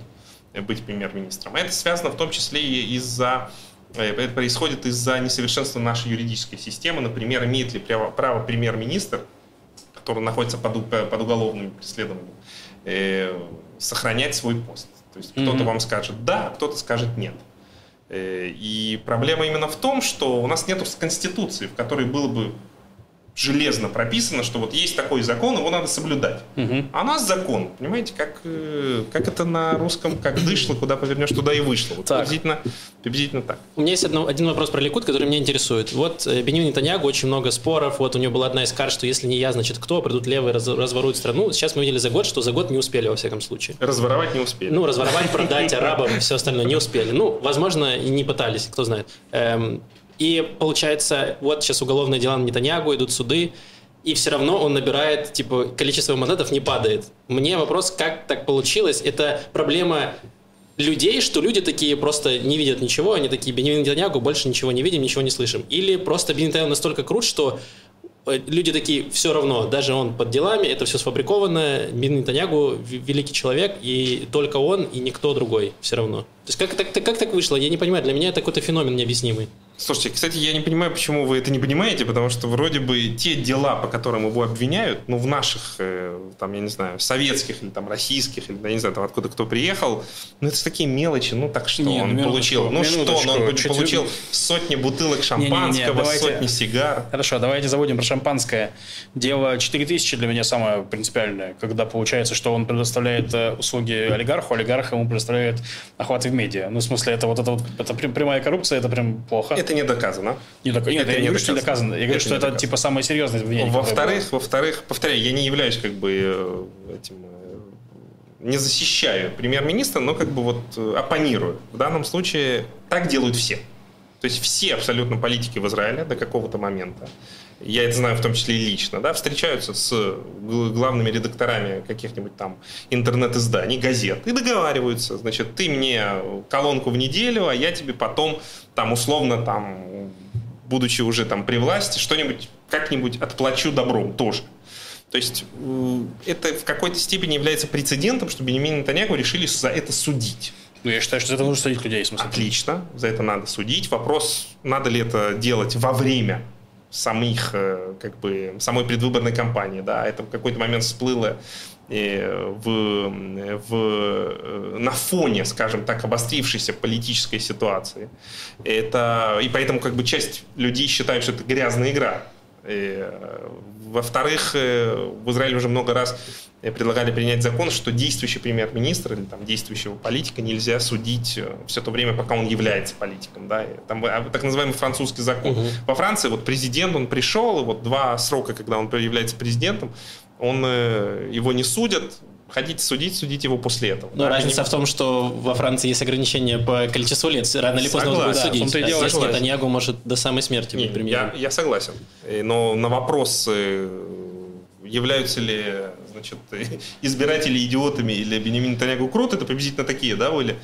быть премьер-министром. Это связано в том числе и из-за Э, это происходит из-за несовершенства нашей юридической системы. Например, имеет ли право, право премьер-министр, который находится под, под уголовным преследованием, э, сохранять свой пост. То есть кто-то mm-hmm. вам скажет да, а кто-то скажет нет. Э, и проблема именно в том, что у нас нет конституции, в которой было бы железно прописано, что вот есть такой закон, его надо соблюдать. Угу. А у нас закон, понимаете, как, э, как это на русском, как дышло, куда повернешь, туда и вышло. Вот приблизительно, приблизительно так. У меня есть одно, один вопрос про Ликут, который меня интересует. Вот э, Бенин Нетаньягу, очень много споров, вот у него была одна из карт, что если не я, значит кто, придут левые, раз, разворуют страну. Сейчас мы видели за год, что за год не успели, во всяком случае. Разворовать не успели. Ну, разворовать, продать арабам, все остальное не успели. Ну, возможно, и не пытались, кто знает. И получается, вот сейчас уголовные дела на Нетаньягу, идут суды, и все равно он набирает, типа, количество мандатов не падает. Мне вопрос, как так получилось? Это проблема людей, что люди такие просто не видят ничего, они такие, Бенемин Нетаньягу, больше ничего не видим, ничего не слышим. Или просто Бенемин Нетаньягу настолько крут, что э, люди такие, все равно, даже он под делами, это все сфабриковано, Бенемин Нетаньягу великий человек, и только он, и никто другой все равно. То есть как так, как так вышло? Я не понимаю, для меня это какой-то феномен необъяснимый. Слушайте, кстати, я не понимаю, почему вы это не понимаете, потому что вроде бы те дела, по которым его обвиняют, ну, в наших, э, там, я не знаю, советских или там российских, или, я не знаю, там, откуда кто приехал, ну, это такие мелочи, ну, так что не, он ну, получил? Ну, что, ну, он чуть... получил сотни бутылок шампанского, не, не, не, давайте... сотни сигар. Хорошо, давайте забудем про шампанское. Дело 4000 для меня самое принципиальное, когда получается, что он предоставляет э, услуги олигарху, олигарх ему предоставляет охваты в медиа. Ну, в смысле, это вот это вот, это прямая коррупция, это прям плохо. Это не доказано. Не док... Нет, это я не говорю, что не доказано. Я говорю, это что это доказано. типа самое серьезное обвинение. Во-вторых, во-вторых, повторяю, я не являюсь как бы э, этим э, не защищаю премьер-министра, но как бы вот э, оппонирую. В данном случае так делают все. То есть все абсолютно политики в Израиле до какого-то момента я это знаю в том числе и лично, да, встречаются с главными редакторами каких-нибудь там интернет-изданий, газет и договариваются, значит, ты мне колонку в неделю, а я тебе потом там условно там, будучи уже там при власти, что-нибудь как-нибудь отплачу добром тоже. То есть э, это в какой-то степени является прецедентом, что Бенемин Нетаньягу решили за это судить. Ну, я считаю, что за это нужно судить людей. В смысле. Отлично, за это надо судить. Вопрос, надо ли это делать во время самих, э, как бы, самой предвыборной кампании. Да, это в какой-то момент всплыло э, в, в, э, на фоне, скажем так, обострившейся политической ситуации. Это, и поэтому как бы часть людей считают, что это грязная игра. Во-вторых, в Израиле уже много раз предлагали принять закон, что действующий премьер-министр или там, действующего политика нельзя судить э, все то время, пока он является политиком. Да? Там а, так называемый французский закон. Угу. Во Франции вот президент, он пришел, и вот два срока, когда он является президентом, он, э, его не судят, хотите судить, судите его после этого. Но да? разница в том, что во Франции есть ограничения по количеству лет. Рано или поздно он будет да, судить. А здесь Нетаньягу может до самой смерти быть премьером. Я, я согласен. Но на вопрос являются ли значит, избиратели идиотами или Бенемин Нетаньягу крут, это приблизительно такие, да, были?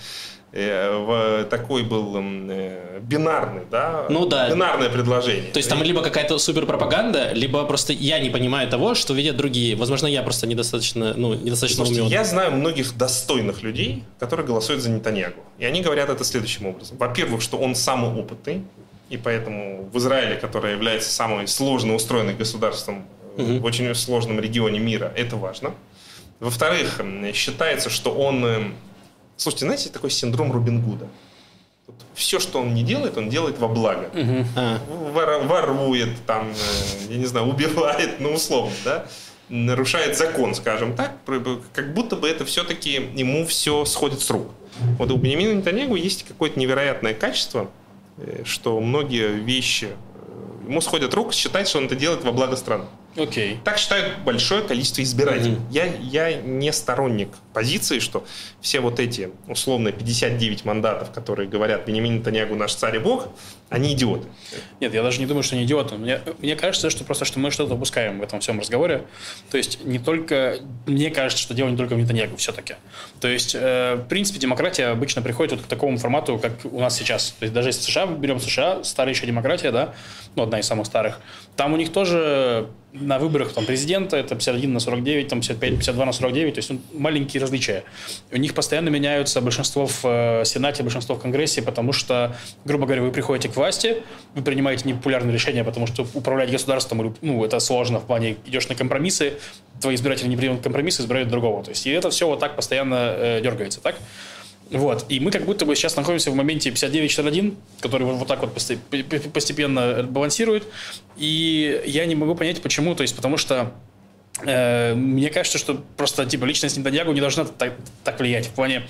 Э, такой был э, бинарный, да? Ну да. Бинарное предложение. То есть там либо какая-то суперпропаганда, либо просто я не понимаю того, что видят другие. Возможно, я просто недостаточно, ну, недостаточно Слушайте, умен. Я знаю многих достойных людей, которые голосуют за Нетаньягу. И они говорят это следующим образом. Во-первых, что он самый опытный, и поэтому в Израиле, которое является самым сложно устроенным государством угу. в очень сложном регионе мира. Это важно. Во-вторых, считается, что он... Слушайте, знаете, такой синдром Рубин Гуда. все, что он не делает, он делает во благо. Угу. А. Вор, ворует, там, э, я не знаю, убивает, ну, условно, да, нарушает закон, скажем так, как будто бы это все-таки ему все сходит с рук. Вот у Бенемина Нетаньягу есть какое-то невероятное качество, э, что многие вещи э, ему сходят рук, считает, что он это делает во благо страны. Окей. Okay. Так считают большое количество избирателей. Mm-hmm. Я, я не сторонник позиции, что все вот эти условно 59 мандатов, которые говорят Бенемин Танягу наш царь и бог, они идиоты. Нет, я даже не думаю, что они идиоты. Мне, мне кажется, что просто что мы что-то упускаем в этом всем разговоре. То есть не только... Мне кажется, что дело не только в Нетаньягу все-таки. То есть, э, в принципе, демократия обычно приходит вот к такому формату, как у нас сейчас. То есть даже если США, берем США, старая еще демократия, да, ну, одна из самых старых, там у них тоже на выборах там, президента это 51 на 49, там 55, 52 на 49, то есть ну, маленькие различия. У них постоянно меняются большинство в э, Сенате, большинство в Конгрессе, потому что, грубо говоря, вы приходите к власти, вы принимаете непопулярные решения, потому что управлять государством, ну, это сложно в плане, идешь на компромиссы, твои избиратели не принимают компромиссы, избирают другого. То есть и это все вот так постоянно э, дергается, так? Вот. И мы как будто бы сейчас находимся в моменте 59-41, который вот, вот так вот постепенно балансирует. И я не могу понять, почему. То есть, потому что э, мне кажется, что просто типа личность Нетаньягу не должна так, так влиять. В плане,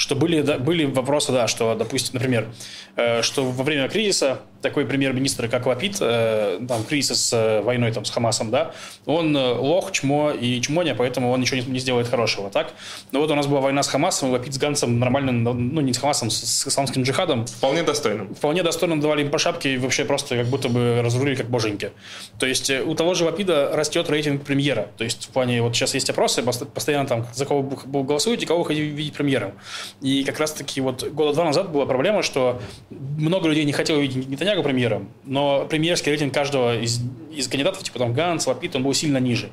что были, да, были вопросы, да, что, допустим, например, э, что во время кризиса такой премьер-министр, как Лапид, э, там, кризис с э, войной там, с Хамасом, да, он э, лох, чмо и чмоня, поэтому он ничего не, не сделает хорошего, так? Но вот у нас была война с Хамасом, и Лапид с Ганцем нормально, ну, не с Хамасом, с, с исламским джихадом. Вполне достойным. Вполне достойно давали им по шапке и вообще просто как будто бы разрулили как боженьки. То есть у того же Лапида растет рейтинг премьера. То есть в плане, вот сейчас есть опросы, постоянно там, за кого вы голосуете, кого вы хотите видеть премьером. И как раз-таки вот года два назад была проблема, что много людей не хотело видеть Нетаньягу премьером, но премьерский рейтинг каждого из, из кандидатов, типа там Ганс, Лапид, он был сильно ниже.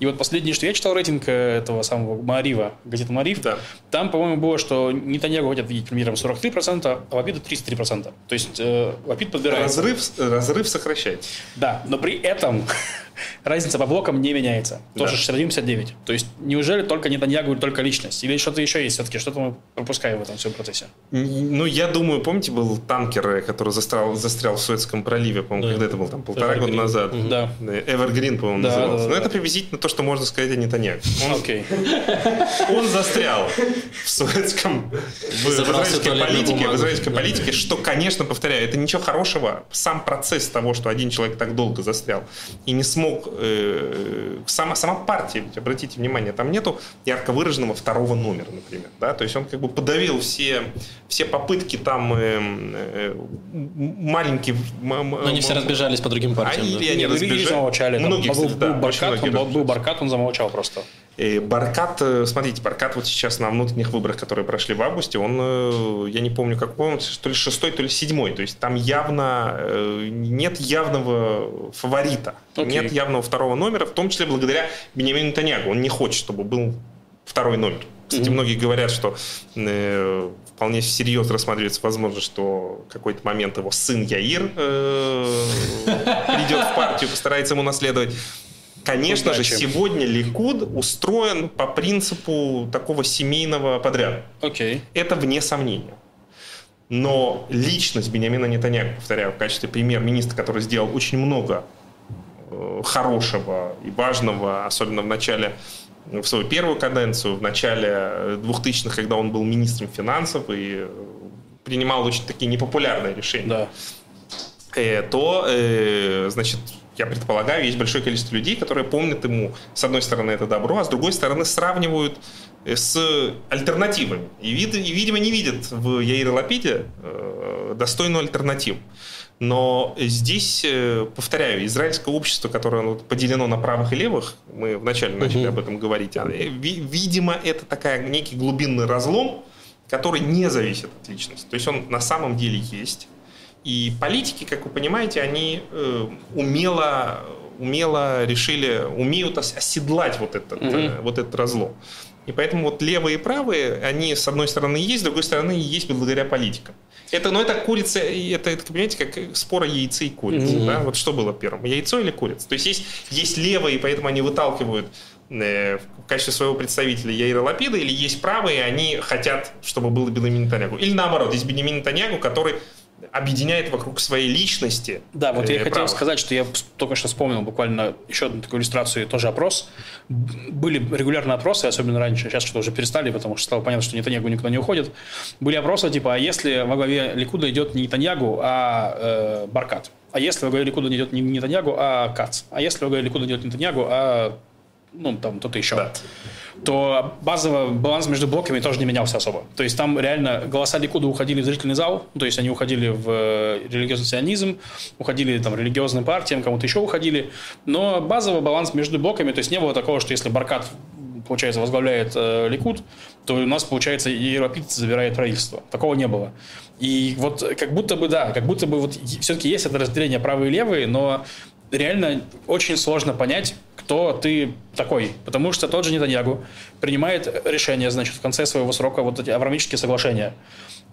И вот последнее, что я читал рейтинг э, этого самого Марива, газета Марив, да. там, по-моему, было, что Нетаньягу хотят видеть премьером 43%, а Лапида 33%. То есть э, Лапид подбирает. Разрыв, разрыв сокращается. Да, но при этом разница по блокам не меняется. Тоже да. 61-59. То есть неужели только Нетаньягу только личность? Или что-то еще есть все-таки? Что-то мы пропускаем в этом всем процессе? Ну, я думаю, помните, был танкер, э, который застрял, застрял в Суэцком проливе, по-моему, да. когда это был, там, полтора года назад. Да. Evergreen, по-моему, да, назывался. Да, да, Но да. это приблизительно то, что можно сказать о Нетаньягу. Он, okay. он застрял в Суэцком, в, израильской политике, в израильской политике, что, конечно, повторяю, это ничего хорошего. Сам процесс того, что один человек так долго застрял и не смог смог, э, сама, сама партия, ведь обратите внимание, там нету ярко выраженного второго номера, например, да, то есть он как бы подавил все, все попытки там э, э, маленькие... Но они все разбежались по другим партиям. Они, да. Они разбежались. Замолчали, многие, был, кстати, был, да, Баркат, он, был Баркат, он замолчал просто. И Баркат, э, смотрите, Баркат вот сейчас на внутренних выборах, которые прошли в августе, он, э, я не помню, как помню, то ли шестой, то ли седьмой. То есть там явно э, нет явного фаворита, okay. нет явного второго номера, в том числе благодаря Бенемину Танягу. Он не хочет, чтобы был второй номер. Кстати, mm-hmm. многие говорят, что э, вполне всерьез рассматривается возможность, что в какой-то момент его сын Яир э, придет в партию, постарается ему наследовать. Конечно Удачи. же, сегодня Ликуд устроен по принципу такого семейного подряда. Окей. Это вне сомнения. Но личность Бениамина Нетаньяху, повторяю, в качестве премьер-министра, который сделал очень много э, хорошего и важного, особенно в начале в свою первую каденцию, в начале 2000-х, когда он был министром финансов и э, принимал очень такие непопулярные решения, да. То, э, значит, я предполагаю, есть большое количество людей, которые помнят ему, с одной стороны, это добро, а с другой стороны, сравнивают э, с альтернативами. И, вид, и видимо, не видят в Яире Лапиде э, достойную альтернативу. Но здесь, повторяю, израильское общество, которое ну, поделено на правых и левых, мы вначале начали uh-huh. об этом говорить, а, видимо, это такая некий глубинный разлом, который не зависит от личности. То есть он на самом деле есть. И политики, как вы понимаете, они э, умело, умело решили, умеют оседлать вот этот, mm-hmm. вот этот разлом. И поэтому вот левые и правые, они с одной стороны есть, с другой стороны есть благодаря политикам. Это, ну, это курица, это, это понимаете, как спора яйца и курицы. Mm-hmm. Да? Вот что было первым, яйцо или курица? То есть есть, есть левые, и поэтому они выталкивают в качестве своего представителя Яира Лапида, или есть правые, и они хотят, чтобы был Бенемин Нетаньягу. Или наоборот, есть Бенемин Нетаньягу, который объединяет вокруг своей личности. Да, вот я э, хотел сказать, что я только что вспомнил буквально еще одну такую иллюстрацию, тоже опрос. Были регулярные опросы, особенно раньше, сейчас что-то уже перестали, потому что стало понятно, что Нетаньягу никто не уходит. Были опросы типа, а если во главе Ликуда идет не Нетаньягу, а э, Баркат? А если во главе Ликуда идет не Нетаньягу, а Кац? А если во главе Ликуда идет не Нетаньягу, а ну, там, кто-то еще. Да то базовый баланс между блоками тоже не менялся особо. То есть там реально голоса Ликуда уходили в зрительный зал, то есть они уходили в э, религиозный сионизм, уходили там религиозным партиям, кому-то еще уходили, но базовый баланс между блоками, то есть не было такого, что если Баркат получается, возглавляет э, Ликуд, то у нас, получается, Европит забирает правительство. Такого не было. И вот как будто бы, да, как будто бы вот все-таки есть это разделение правые и левые, но реально очень сложно понять, кто ты такой. Потому что тот же Нетаньягу принимает решение, значит, в конце своего срока вот эти аврамические соглашения.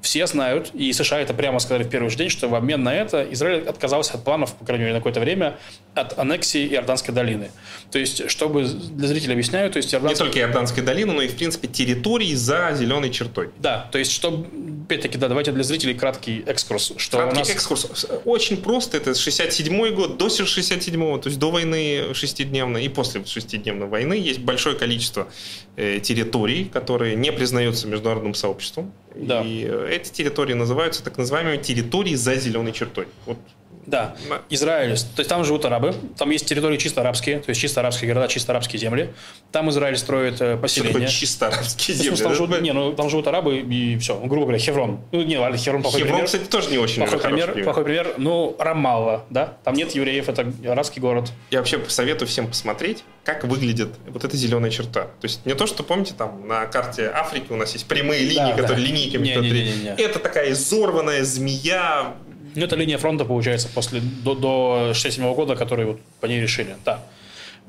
Все знают, и США это прямо сказали в первый же день, что в обмен на это Израиль отказался от планов, по крайней мере, на какое-то время, от аннексии Иорданской долины. То есть, чтобы для зрителей объясняю, то есть Иорданская... Не только Иорданской долины, но и, в принципе, территории за зеленой чертой. Да, то есть, чтобы, опять-таки, да, давайте для зрителей краткий экскурс. Что краткий нас... экскурс. Очень просто. Это 67 год, до 67-го, то есть до войны шестидневной и после шестидневной войны есть большое количество э, территорий, которые не признаются международным сообществом. Да. И э, эти территории называются так называемыми территории за зеленой чертой. Вот да, Израиль. То есть там живут арабы, там есть территории чисто арабские, то есть чисто арабские города, чисто арабские земли. Там Израиль строит э, поселения. Что чисто арабские земли? Там, живут, не, ну, там живут арабы и все. Ну, грубо говоря, Хеврон. Ну, не, ладно, Хеврон плохой Хеврон, пример. кстати, тоже не очень плохой пример, пример. Плохой пример. Ну, Рамалла, да? Там нет евреев, это арабский город. Я вообще советую всем посмотреть, как выглядит вот эта зеленая черта. То есть не то, что, помните, там на карте Африки у нас есть прямые линии, да, которые да. линейками. Не, не, не, не, не. Это такая изорванная змея, ну, это линия фронта, получается, после, до, до 67 года, который вот по ней решили, да.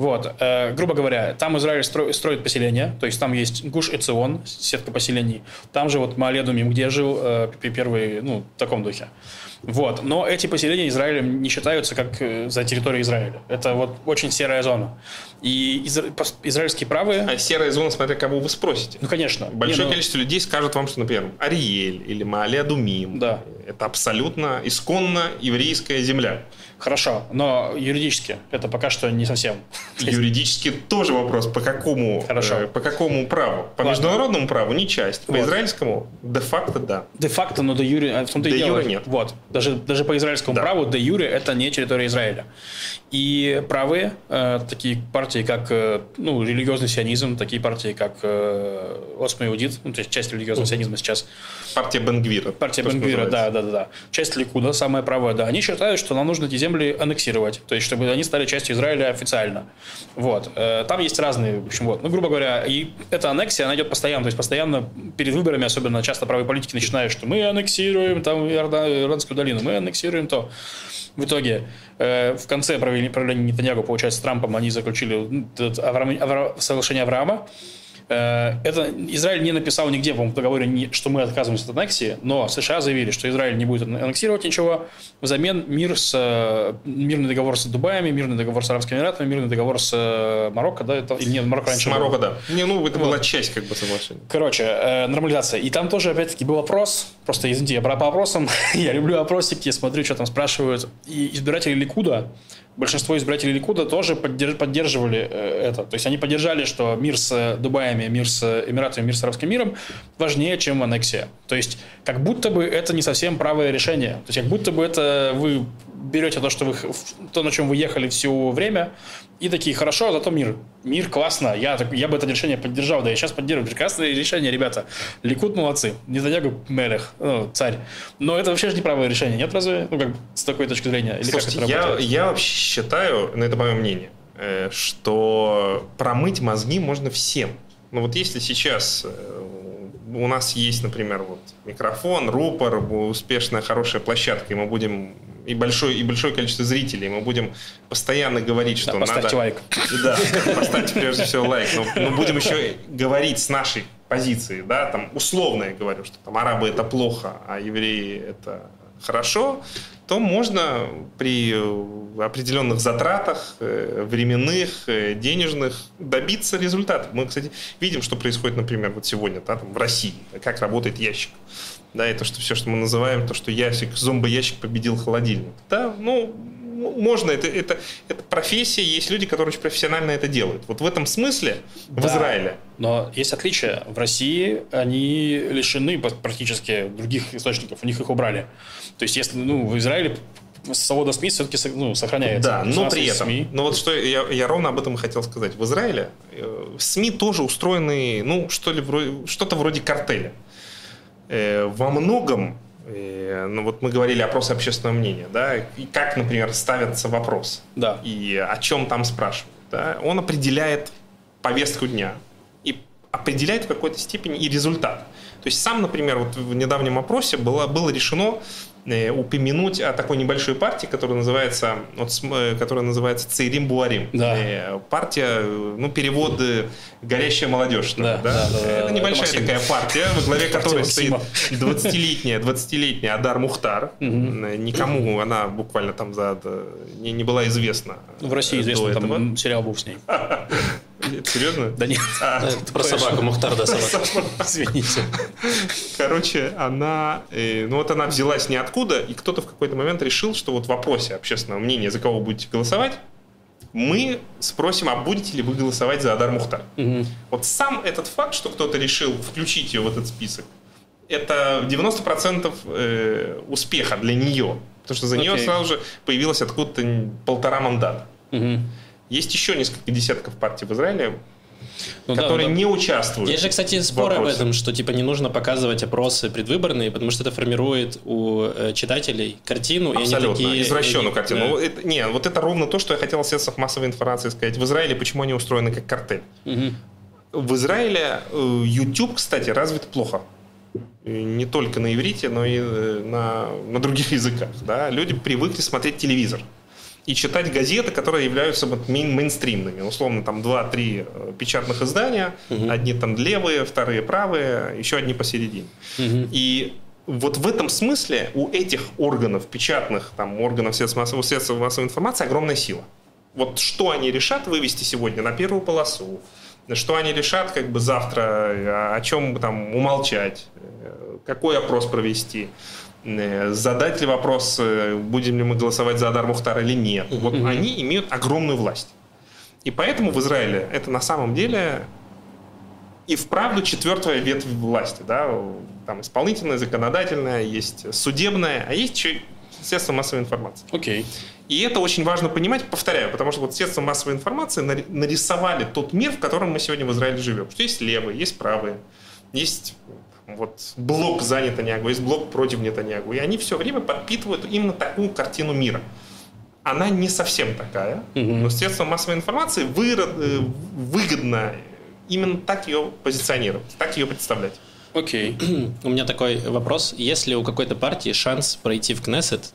Вот, э, грубо говоря, там Израиль стро, строит поселение, то есть там есть Гуш Эцион, сетка поселений. Там же вот Мааледумим, где жил э, первый, ну, в таком духе. Вот. Но эти поселения Израилем не считаются как э, за территорией Израиля. Это вот очень серая зона. И изра... израильские правые... А серая зона, смотря кого вы спросите. Ну, конечно. Большое не, ну... количество людей скажут вам, что, например, Ариэль или Маале Адумим. Да. Это абсолютно исконно еврейская земля. Хорошо, но юридически это пока что не совсем. Юридически тоже вопрос, по какому, Хорошо. Э, по какому праву? По Ладно. международному праву не часть, по вот. израильскому де-факто да. Де-факто, но де юре, а в том-то и дело. нет. Вот, даже, даже по израильскому да. праву де юре это не территория Израиля. И правые, э, такие партии, как э, ну, религиозный сионизм, такие партии, как э, Осма Иудит, ну, то есть часть религиозного сионизма сейчас. Партия Бенгвира. Партия Бенгвира, да, да, да, да. Часть Ликуда, самая правая, да. Они считают, что нам нужно эти земли земли аннексировать, то есть чтобы они стали частью Израиля официально. Вот. Э, там есть разные, в общем, вот. Ну, грубо говоря, и эта аннексия, она идет постоянно, то есть постоянно перед выборами, особенно часто правые политики начинают, что мы аннексируем там Иорданскую долину, мы аннексируем то. В итоге, э, в конце правления Нетаньягу, получается, с Трампом они заключили Авраам, соглашение Авраама, это Израиль не написал нигде, по в договоре, что мы отказываемся от аннексии, но США заявили, что Израиль не будет аннексировать ничего. Взамен мир с, э, мирный договор с Дубаями, мирный договор с Арабскими Эмиратами, мирный договор с э, Марокко, да? Это, или нет, Марокко раньше. С Марокко, да. Не, ну, это вот. была часть как бы соглашения. Короче, нормализация. И там тоже, опять-таки, был вопрос, просто, извините, я по вопросам, я люблю опросики, смотрю, что там спрашивают. И избиратели Ликуда, большинство избирателей Ликуда тоже поддерживали это. То есть они поддержали, что мир с Дубаями Эмиратами, мир с Эмиратами, мир с арабским миром важнее, чем аннексия. То есть, как будто бы это не совсем правое решение. То есть, как будто бы это вы берете то, что вы, то, на чем вы ехали все время, и такие, хорошо, зато мир. Мир классно, я, я бы это решение поддержал, да, я сейчас поддерживаю. Прекрасное решение, ребята. Ликут молодцы, Нетаньягу Мелех, ну, царь. Но это вообще же неправое решение, нет разве? Ну, как с такой точки зрения? Или Слушайте, как это я, я вообще считаю, ну, это мое мнение, э, что промыть мозги можно всем. Но ну, вот если сейчас э, у нас есть, например, вот микрофон, рупор, успешная, хорошая площадка, и мы будем и большое, и большое количество зрителей, мы будем постоянно говорить, что да, поставьте надо... лайк. Да, поставьте прежде всего лайк. Но мы будем еще говорить с нашей позиции, да, там условно я говорю, что там арабы это плохо, а евреи это хорошо, то можно при определенных затратах э, временных, э, денежных добиться результата. Мы, кстати, видим, что происходит, например, вот сегодня да, там, в России, как работает ящик. Да, это что все, что мы называем, то, что ящик, зомбоящик победил холодильник. Да, ну, можно, это, это, это профессия, есть люди, которые очень профессионально это делают. Вот в этом смысле да, в Израиле. Но есть отличие. В России они лишены практически других источников, у них их убрали. То есть, если ну, в Израиле свобода СМИ все-таки ну, сохраняется. Да, но при этом, СМИ. ну вот что я, я ровно об этом и хотел сказать. В Израиле э, СМИ тоже устроены, ну, что ли, что-то вроде картеля. Э, во многом и, ну вот мы говорили опрос общественного мнения, да, и как, например, ставится вопрос, да. и о чем там спрашивают, да, он определяет повестку дня и определяет в какой-то степени и результат. То есть сам, например, вот в недавнем опросе было, было решено Э, упомянуть о такой небольшой партии, которая называется, вот, э, которая называется Цейрим Буарим. Да. Э, партия, ну, переводы «Горящая молодежь». Да, да? Да, да, это небольшая это такая партия, во главе которой стоит 20-летняя 20 Адар Мухтар. Угу. Никому она буквально там за не, не была известна. В России известно, там сериал был с ней. Серьезно? Да нет. А, это про собаку, Мухтар, да, собака. Извините. Короче, она, э, ну вот она взялась ниоткуда, и кто-то в какой-то момент решил, что вот в вопросе общественного мнения, за кого будете голосовать, мы спросим, а будете ли вы голосовать за Адар Мухтар. Угу. Вот сам этот факт, что кто-то решил включить ее в этот список, это 90% э, успеха для нее. Потому что за нее okay. сразу же появилось откуда-то полтора мандата. Угу. Есть еще несколько десятков партий в Израиле, ну, которые да, не участвуют. Есть же, кстати, споры об этом, что типа не нужно показывать опросы предвыборные, потому что это формирует у э, читателей картину. Абсолютно, и они такие, извращенную картину. Да. Ну, это, не, вот это ровно то, что я хотел в средствах массовой информации сказать. В Израиле почему они устроены как картель? Угу. В Израиле э, YouTube, кстати, развит плохо. Не только на иврите, но и э, на, на других языках. Да? Люди привыкли смотреть телевизор и читать газеты, которые являются мейн мейнстримными. Условно, там два-три э, печатных издания, угу. одни там левые, вторые правые, еще одни посередине. Угу. И вот в этом смысле у этих органов, печатных там, органов средств массовой, средств массовой информации огромная сила. Вот что они решат вывести сегодня на первую полосу, что они решат как бы завтра, о чем там умолчать, э, какой опрос провести. Э, задать ли вопрос, э, будем ли мы голосовать за Адар Мухтар или нет. Mm-hmm. Вот они имеют огромную власть. И поэтому в Израиле это на самом деле и вправду четвертая ветвь власти. Да? Там исполнительная, законодательная, есть судебная, а есть еще средства массовой информации. Окей. Okay. И это очень важно понимать, повторяю, потому что вот средства массовой информации нарисовали тот мир, в котором мы сегодня в Израиле живем. Что есть левые, есть правые, есть вот блок за Нетаньягу, есть блок против Нетаньягу. И они все время подпитывают именно такую картину мира. Она не совсем такая, угу. но средством массовой информации э, выгодно именно так ее позиционировать, так ее представлять. Окей. У меня такой вопрос. Есть ли у какой-то партии шанс пройти в Кнессет,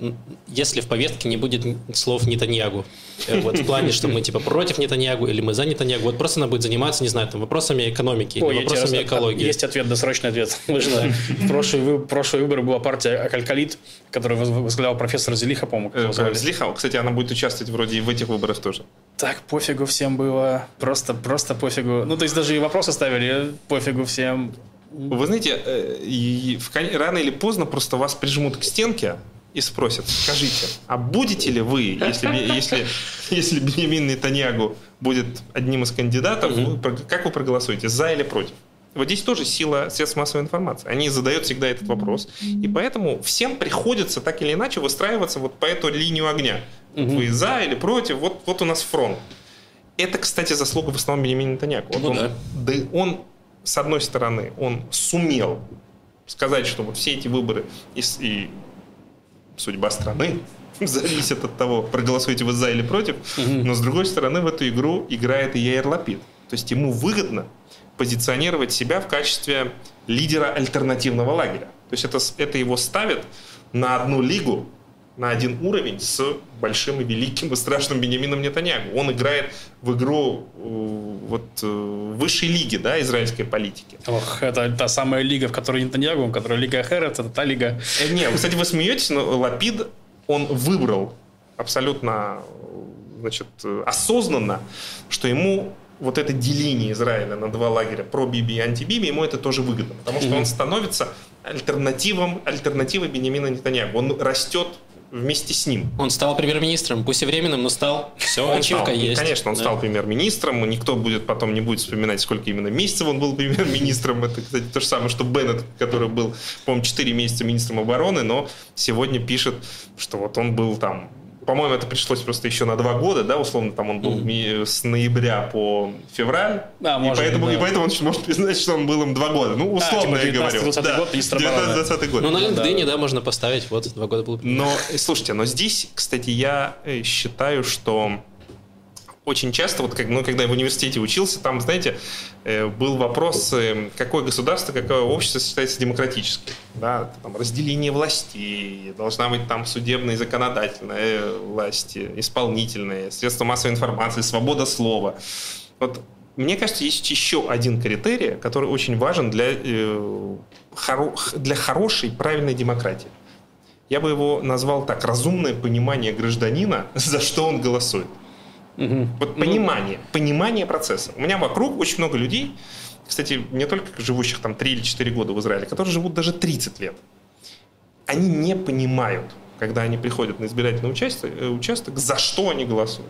если в повестке не будет слов Нетаньягу? Э, вот в плане, что мы типа против Нетаньягу или мы за Нетаньягу. Вот просто она будет заниматься, не знаю, там, вопросами экономики, Ой, вопросами экологии. Есть ответ, досрочный ответ. Вы же в прошлые, прошлые выборы была партия Акалькалит, которую возглавлял профессор Зелиха, по-моему. Э, Зелиха, кстати, она будет участвовать вроде и в этих выборах тоже. Так пофигу всем было. Просто, просто пофигу. Ну, то есть даже и вопросы ставили, пофигу всем. Вы знаете, э, рано или поздно просто вас прижмут к стенке и спросят, скажите, а будете ли вы, если, если, если Бенемин Нетаньягу будет одним из кандидатов, как вы проголосуете, за или против? Вот здесь тоже сила средств массовой информации. Они задают всегда этот вопрос. И поэтому всем приходится так или иначе выстраиваться вот по эту линию огня. Вы за или против, вот, вот у нас фронт. Это, кстати, заслуга в основном Бенемина Нетаньяку. Вот ну, он, да. да он с одной стороны, он сумел сказать, что вот все эти выборы и, и судьба страны зависит от того, проголосуете вы за или против, но с другой стороны в эту игру играет и Яир Лапид. То есть ему выгодно позиционировать себя в качестве лидера альтернативного лагеря. То есть это, это его ставит на одну лигу на один уровень с большим и великим и страшным Бенемином Нетаньягу. Он играет в игру э, вот э, высшей лиги, да, израильской политики. Ох, это та самая лига, в которой Нетаньягу, в которой Лига Ахерет, это та лига. Э, не, кстати, вы смеетесь, но Лапид, он выбрал абсолютно значит, осознанно, что ему вот это деление Израиля на два лагеря, про Биби и анти-Биби, ему это тоже выгодно, потому что он становится альтернативом, альтернативой Бенемина Нетаньягу. Он растет вместе с ним. Он стал премьер-министром, пусть и временным, но стал. Все, ачивка есть. Конечно, он да. стал премьер-министром. Никто будет потом не будет вспоминать, сколько именно месяцев он был премьер-министром. Это, кстати, то же самое, что Беннет, который был, по-моему, 4 месяца министром обороны, но сегодня пишет, что вот он был там по-моему, это пришлось просто еще на два года, да, условно, там он был mm-hmm. с ноября по февраль, а, и, поэтому, да. и поэтому он может признать, что он был им два года. Ну, условно а, типа я говорю. 20 да, год, 19-20 год. Ну, на LinkedIn, да. да, можно поставить, вот, два года был. Но, слушайте, но здесь, кстати, я э, считаю, что очень часто, вот как, ну, когда я в университете учился, там, знаете, э, был вопрос, э, какое государство, какое общество считается демократическим. Да? Там, разделение властей, должна быть там судебная и законодательная власть, исполнительная, средства массовой информации, свобода слова. Вот мне кажется, есть еще один критерий, который очень важен для, э, для хорошей, правильной демократии. Я бы его назвал так, разумное понимание гражданина, за что он голосует. Угу. Вот понимание, понимание процесса. У меня вокруг очень много людей, кстати, не только живущих там 3 или 4 года в Израиле, которые живут даже 30 лет. Они не понимают, когда они приходят на избирательный участок, э, участок за что они голосуют.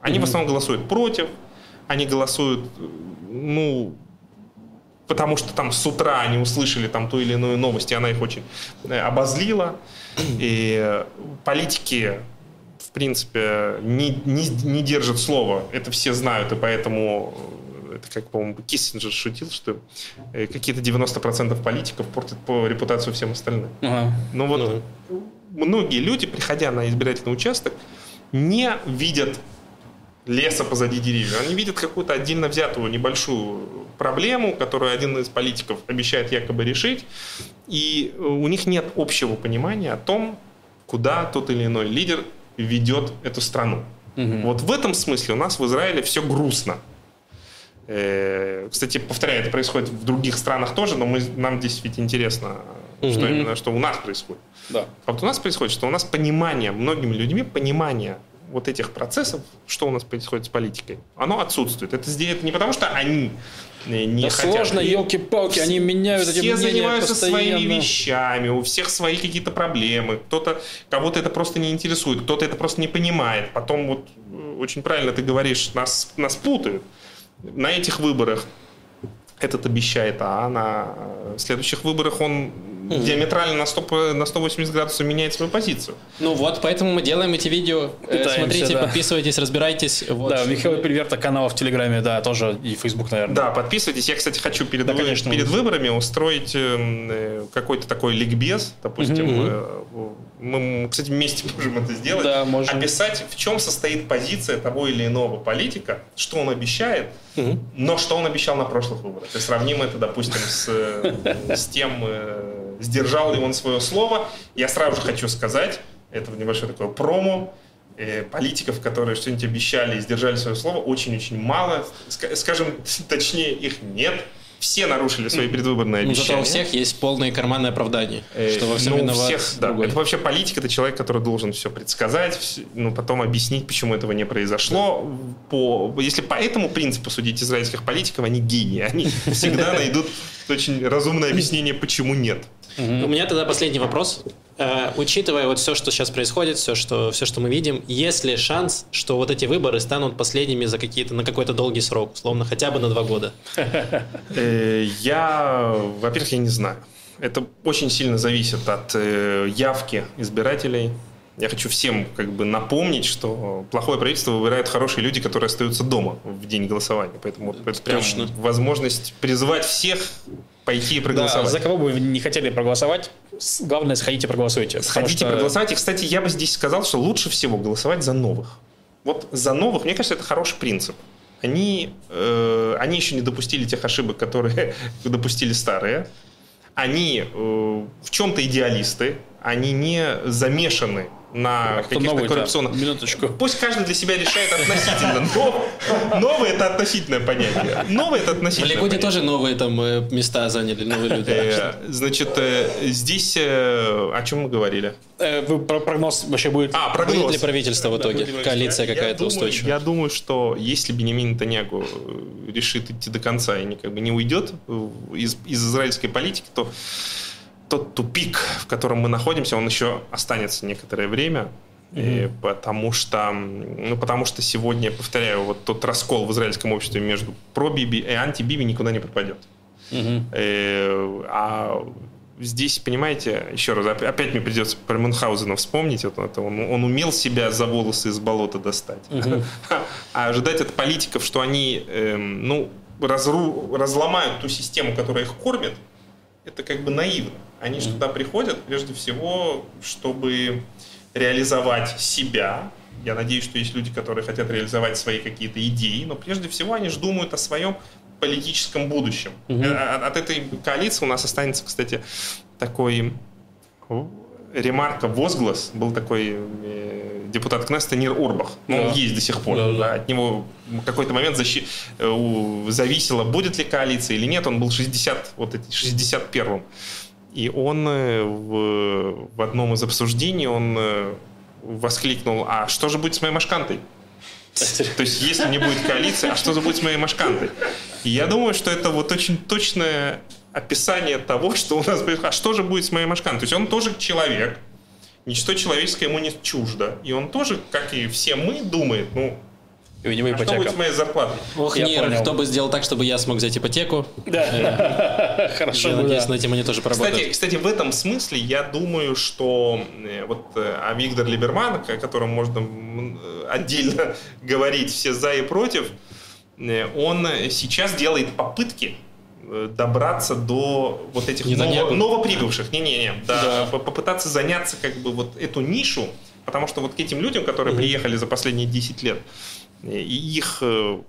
Они угу. в основном голосуют против, они голосуют, э, ну, потому что там с утра они услышали там ту или иную новость, и она их очень э, обозлила. И политики в принципе, не, не, не держит слова. Это все знают, и поэтому э, это как, по-моему, Киссинджер шутил, что э, какие-то 90% политиков портят по репутацию всем остальным. Ага. Но вот ага. многие люди, приходя на избирательный участок, не видят леса позади деревьев. Они видят какую-то отдельно взятую небольшую проблему, которую один из политиков обещает якобы решить, и у них нет общего понимания о том, куда тот или иной лидер ведет эту страну. Угу. Вот в этом смысле у нас в Израиле все грустно. Э, кстати, повторяю, это происходит в других странах тоже, но мы, нам здесь ведь интересно, угу. что именно, что у нас происходит. Да. А вот у нас происходит, что у нас понимание, многими людьми понимание вот этих процессов, что у нас происходит с политикой, оно отсутствует. Это, это не потому, что они не да хотят. сложно, елки-палки, они меняют все эти Все занимаются постоянно. своими вещами, у всех свои какие-то проблемы. Кто-то, кого-то это просто не интересует, кто-то это просто не понимает. Потом вот э, очень правильно ты говоришь, нас, нас путают. На этих выборах этот обещает, а на следующих выборах он угу. диаметрально на, 100, на 180 градусов меняет свою позицию. Ну вот, поэтому мы делаем эти видео. Э, Пытаемся, Смотрите, да. подписывайтесь, разбирайтесь. Вот. Да, Михаил Приверта канал в Телеграме, да, тоже и Фейсбук, наверное. Да, подписывайтесь. Я, кстати, хочу перед, да, конечно, перед выборами устроить эм, э, какой-то такой ликбез, допустим. Угу. Мы, кстати, вместе можем это сделать. Да, можем. Описать, в чем состоит позиция того или иного политика, что он обещает, угу. но что он обещал на прошлых выборах. И сравним это, допустим, с, с тем сдержал ли он свое слово. Я сразу же хочу сказать, это небольшое такое промо, э, политиков, которые что-нибудь обещали и сдержали свое слово, очень-очень мало. Скажем, точнее, их нет. Все нарушили свои предвыборные обещания. Ну, зато у всех есть полное карманное оправдание, э, что во всем ну, виноват всех, да. Это вообще политик, это человек, который должен все предсказать, ну, потом объяснить, почему этого не произошло. По, если по этому принципу судить израильских политиков, они гении. Они всегда найдут очень разумное объяснение, почему нет. Угу. У меня тогда последний вопрос. Э, учитывая вот все, что сейчас происходит, все что, все, что мы видим, есть ли шанс, что вот эти выборы станут последними за какие-то, на какой-то долгий срок, условно, хотя бы на два года? Э, я, во-первых, я не знаю. Это очень сильно зависит от э, явки избирателей. Я хочу всем как бы напомнить, что плохое правительство выбирают хорошие люди, которые остаются дома в день голосования. Поэтому это прям Точно. возможность призывать всех пойти и проголосовать. Да, за кого бы вы не хотели проголосовать, главное, сходите проголосуйте. Сходите что... проголосовать. И, кстати, я бы здесь сказал, что лучше всего голосовать за новых. Вот за новых, мне кажется, это хороший принцип. Они, э, они еще не допустили тех ошибок, которые допустили старые. Они э, в чем-то идеалисты, они не замешаны на А каких-то коррупционных... Минуточку. Пусть каждый для себя решает относительно. Но новый это относительное понятие. Новый это В относительное Ликуде понятие. тоже новые там э, места заняли, новые люди. Э, Значит, э, здесь о чем мы говорили? Про- прогноз вообще будет? А, Будет прогноз. ли правительство в итоге? Коалиция какая-то устойчивая? Я думаю, что если Бенемин Танягу решит идти до конца и не, как бы не уйдет из, из израильской политики, то тот тупик, в котором мы находимся, он еще останется некоторое время. И потому что, ну, потому что сегодня, повторяю, вот тот раскол в израильском обществе между про-Биби и анти-Биби никуда не пропадет. Мгм. Э, А здесь, понимаете, еще раз, оп- опять мне придется про Мюнхгаузена вспомнить. Вот это он, он умел себя за волосы из болота достать. А ожидать от политиков, что они эм, ну, разру- разломают ту систему, которая их кормит, это как бы наивно. Они же туда приходят, прежде всего, чтобы реализовать себя. Я надеюсь, что есть люди, которые хотят реализовать свои какие-то идеи, но прежде всего они же думают о своем политическом будущем. Э, От этой коалиции у нас останется, кстати, такой ремарка, возглас. Был такой э, депутат Кнеста Нир Орбах. Ну, он Да. есть до сих пор. Да, да. Да, От него в какой-то момент защи- э, зависело, будет ли коалиция или нет. Он был 60, вот эти, 61-м. И он э, в, в одном из обсуждений он э, воскликнул, а что же будет с моей Машкантой? То есть, если не будет коалиции, а что же будет с моей Машкантой? И я думаю, что это вот очень точное описание того, что у нас происходит. А что же будет с моей Машкантой? То есть, он тоже человек, ничто человеческое ему не чуждо. И он тоже, как и все мы, думает, ну, И у него а что будет ипотека. с моей зарплатой? Ох, Я Нир, понял. кто бы сделал так, чтобы я смог взять ипотеку? Да. Хорошо. Я надеюсь, над этим они тоже Кстати, поработают. кстати, в этом смысле я думаю, что э, вот э, а Виктор Либерман, о котором можно э, отдельно говорить все за и против, э, он э, сейчас делает попытки э, добраться до вот этих новоприбывших. Не-не-не, попытаться заняться как бы вот эту нишу, потому что вот к этим людям, которые приехали за последние 10 лет, и их, э,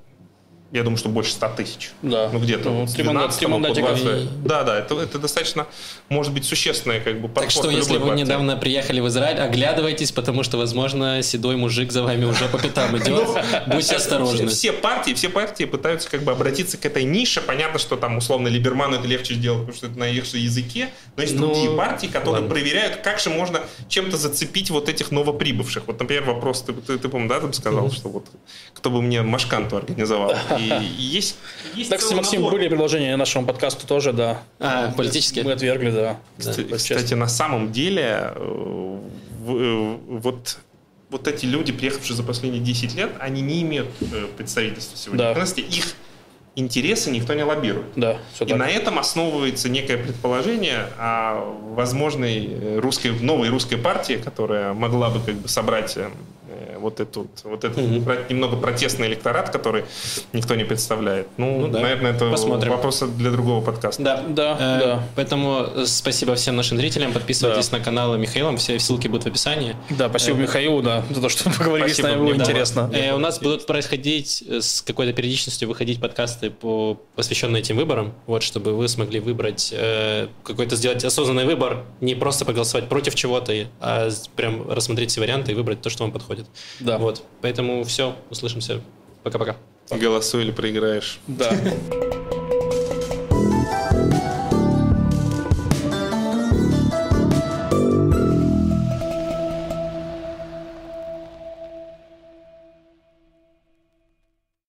я думаю, что больше 100 тысяч. Да. Ну, где-то Ну, с три мандата- 12 три по мандатика. 20. Да, да, это, это достаточно, может быть, существенное как бы Так что, если вы партии. недавно приехали в Израиль, оглядывайтесь, потому что, возможно, седой мужик за вами уже по пятам идет. Будьте осторожны. Ну, Все, партии, все партии пытаются как бы обратиться к этой нише. Понятно, что там условно Либерману это легче сделать, потому что это на их же языке. Но есть Ну, другие партии, которые проверяют, как же можно чем-то зацепить вот этих новоприбывших. Вот, например, вопрос, ты, ты, ты помнишь, да, ты сказал, что вот кто бы мне Машканту организовал. И, есть, есть Так, Максим, набор. были предложения нашему подкасту тоже, да. А, политические? Мы отвергли, да. Кстати, Вот кстати, на самом деле, э, э, вот, вот эти люди, приехавшие за последние 10 лет, они не имеют э, представительства сегодня. Да. В принципе, их интересы никто не лоббирует. Да, все И так. на этом основывается некое предположение о возможной русской, новой русской партии, которая могла бы как бы собрать э, вот этот, вот этот про- немного протестный электорат, который никто не представляет. Ну, Ну да. наверное, это Посмотрим. вопрос для другого подкаста. Да, Да, Э, да. Поэтому э, спасибо всем нашим зрителям. Подписывайтесь на канал Михаила. Все ссылки будут в описании. Да, спасибо Михаилу, да, за то, что поговорили с Спасибо, нами, мне было интересно. Э, у нас будут происходить э, с какой-то периодичностью выходить подкасты, по, посвященные этим выборам, вот, чтобы вы смогли выбрать э, какой-то сделать осознанный выбор, не просто проголосовать против чего-то, а с- прям рассмотреть все варианты и выбрать то, что вам подходит. Да. Вот. Поэтому все, услышимся. Пока-пока. Голосуй или проиграешь. Да.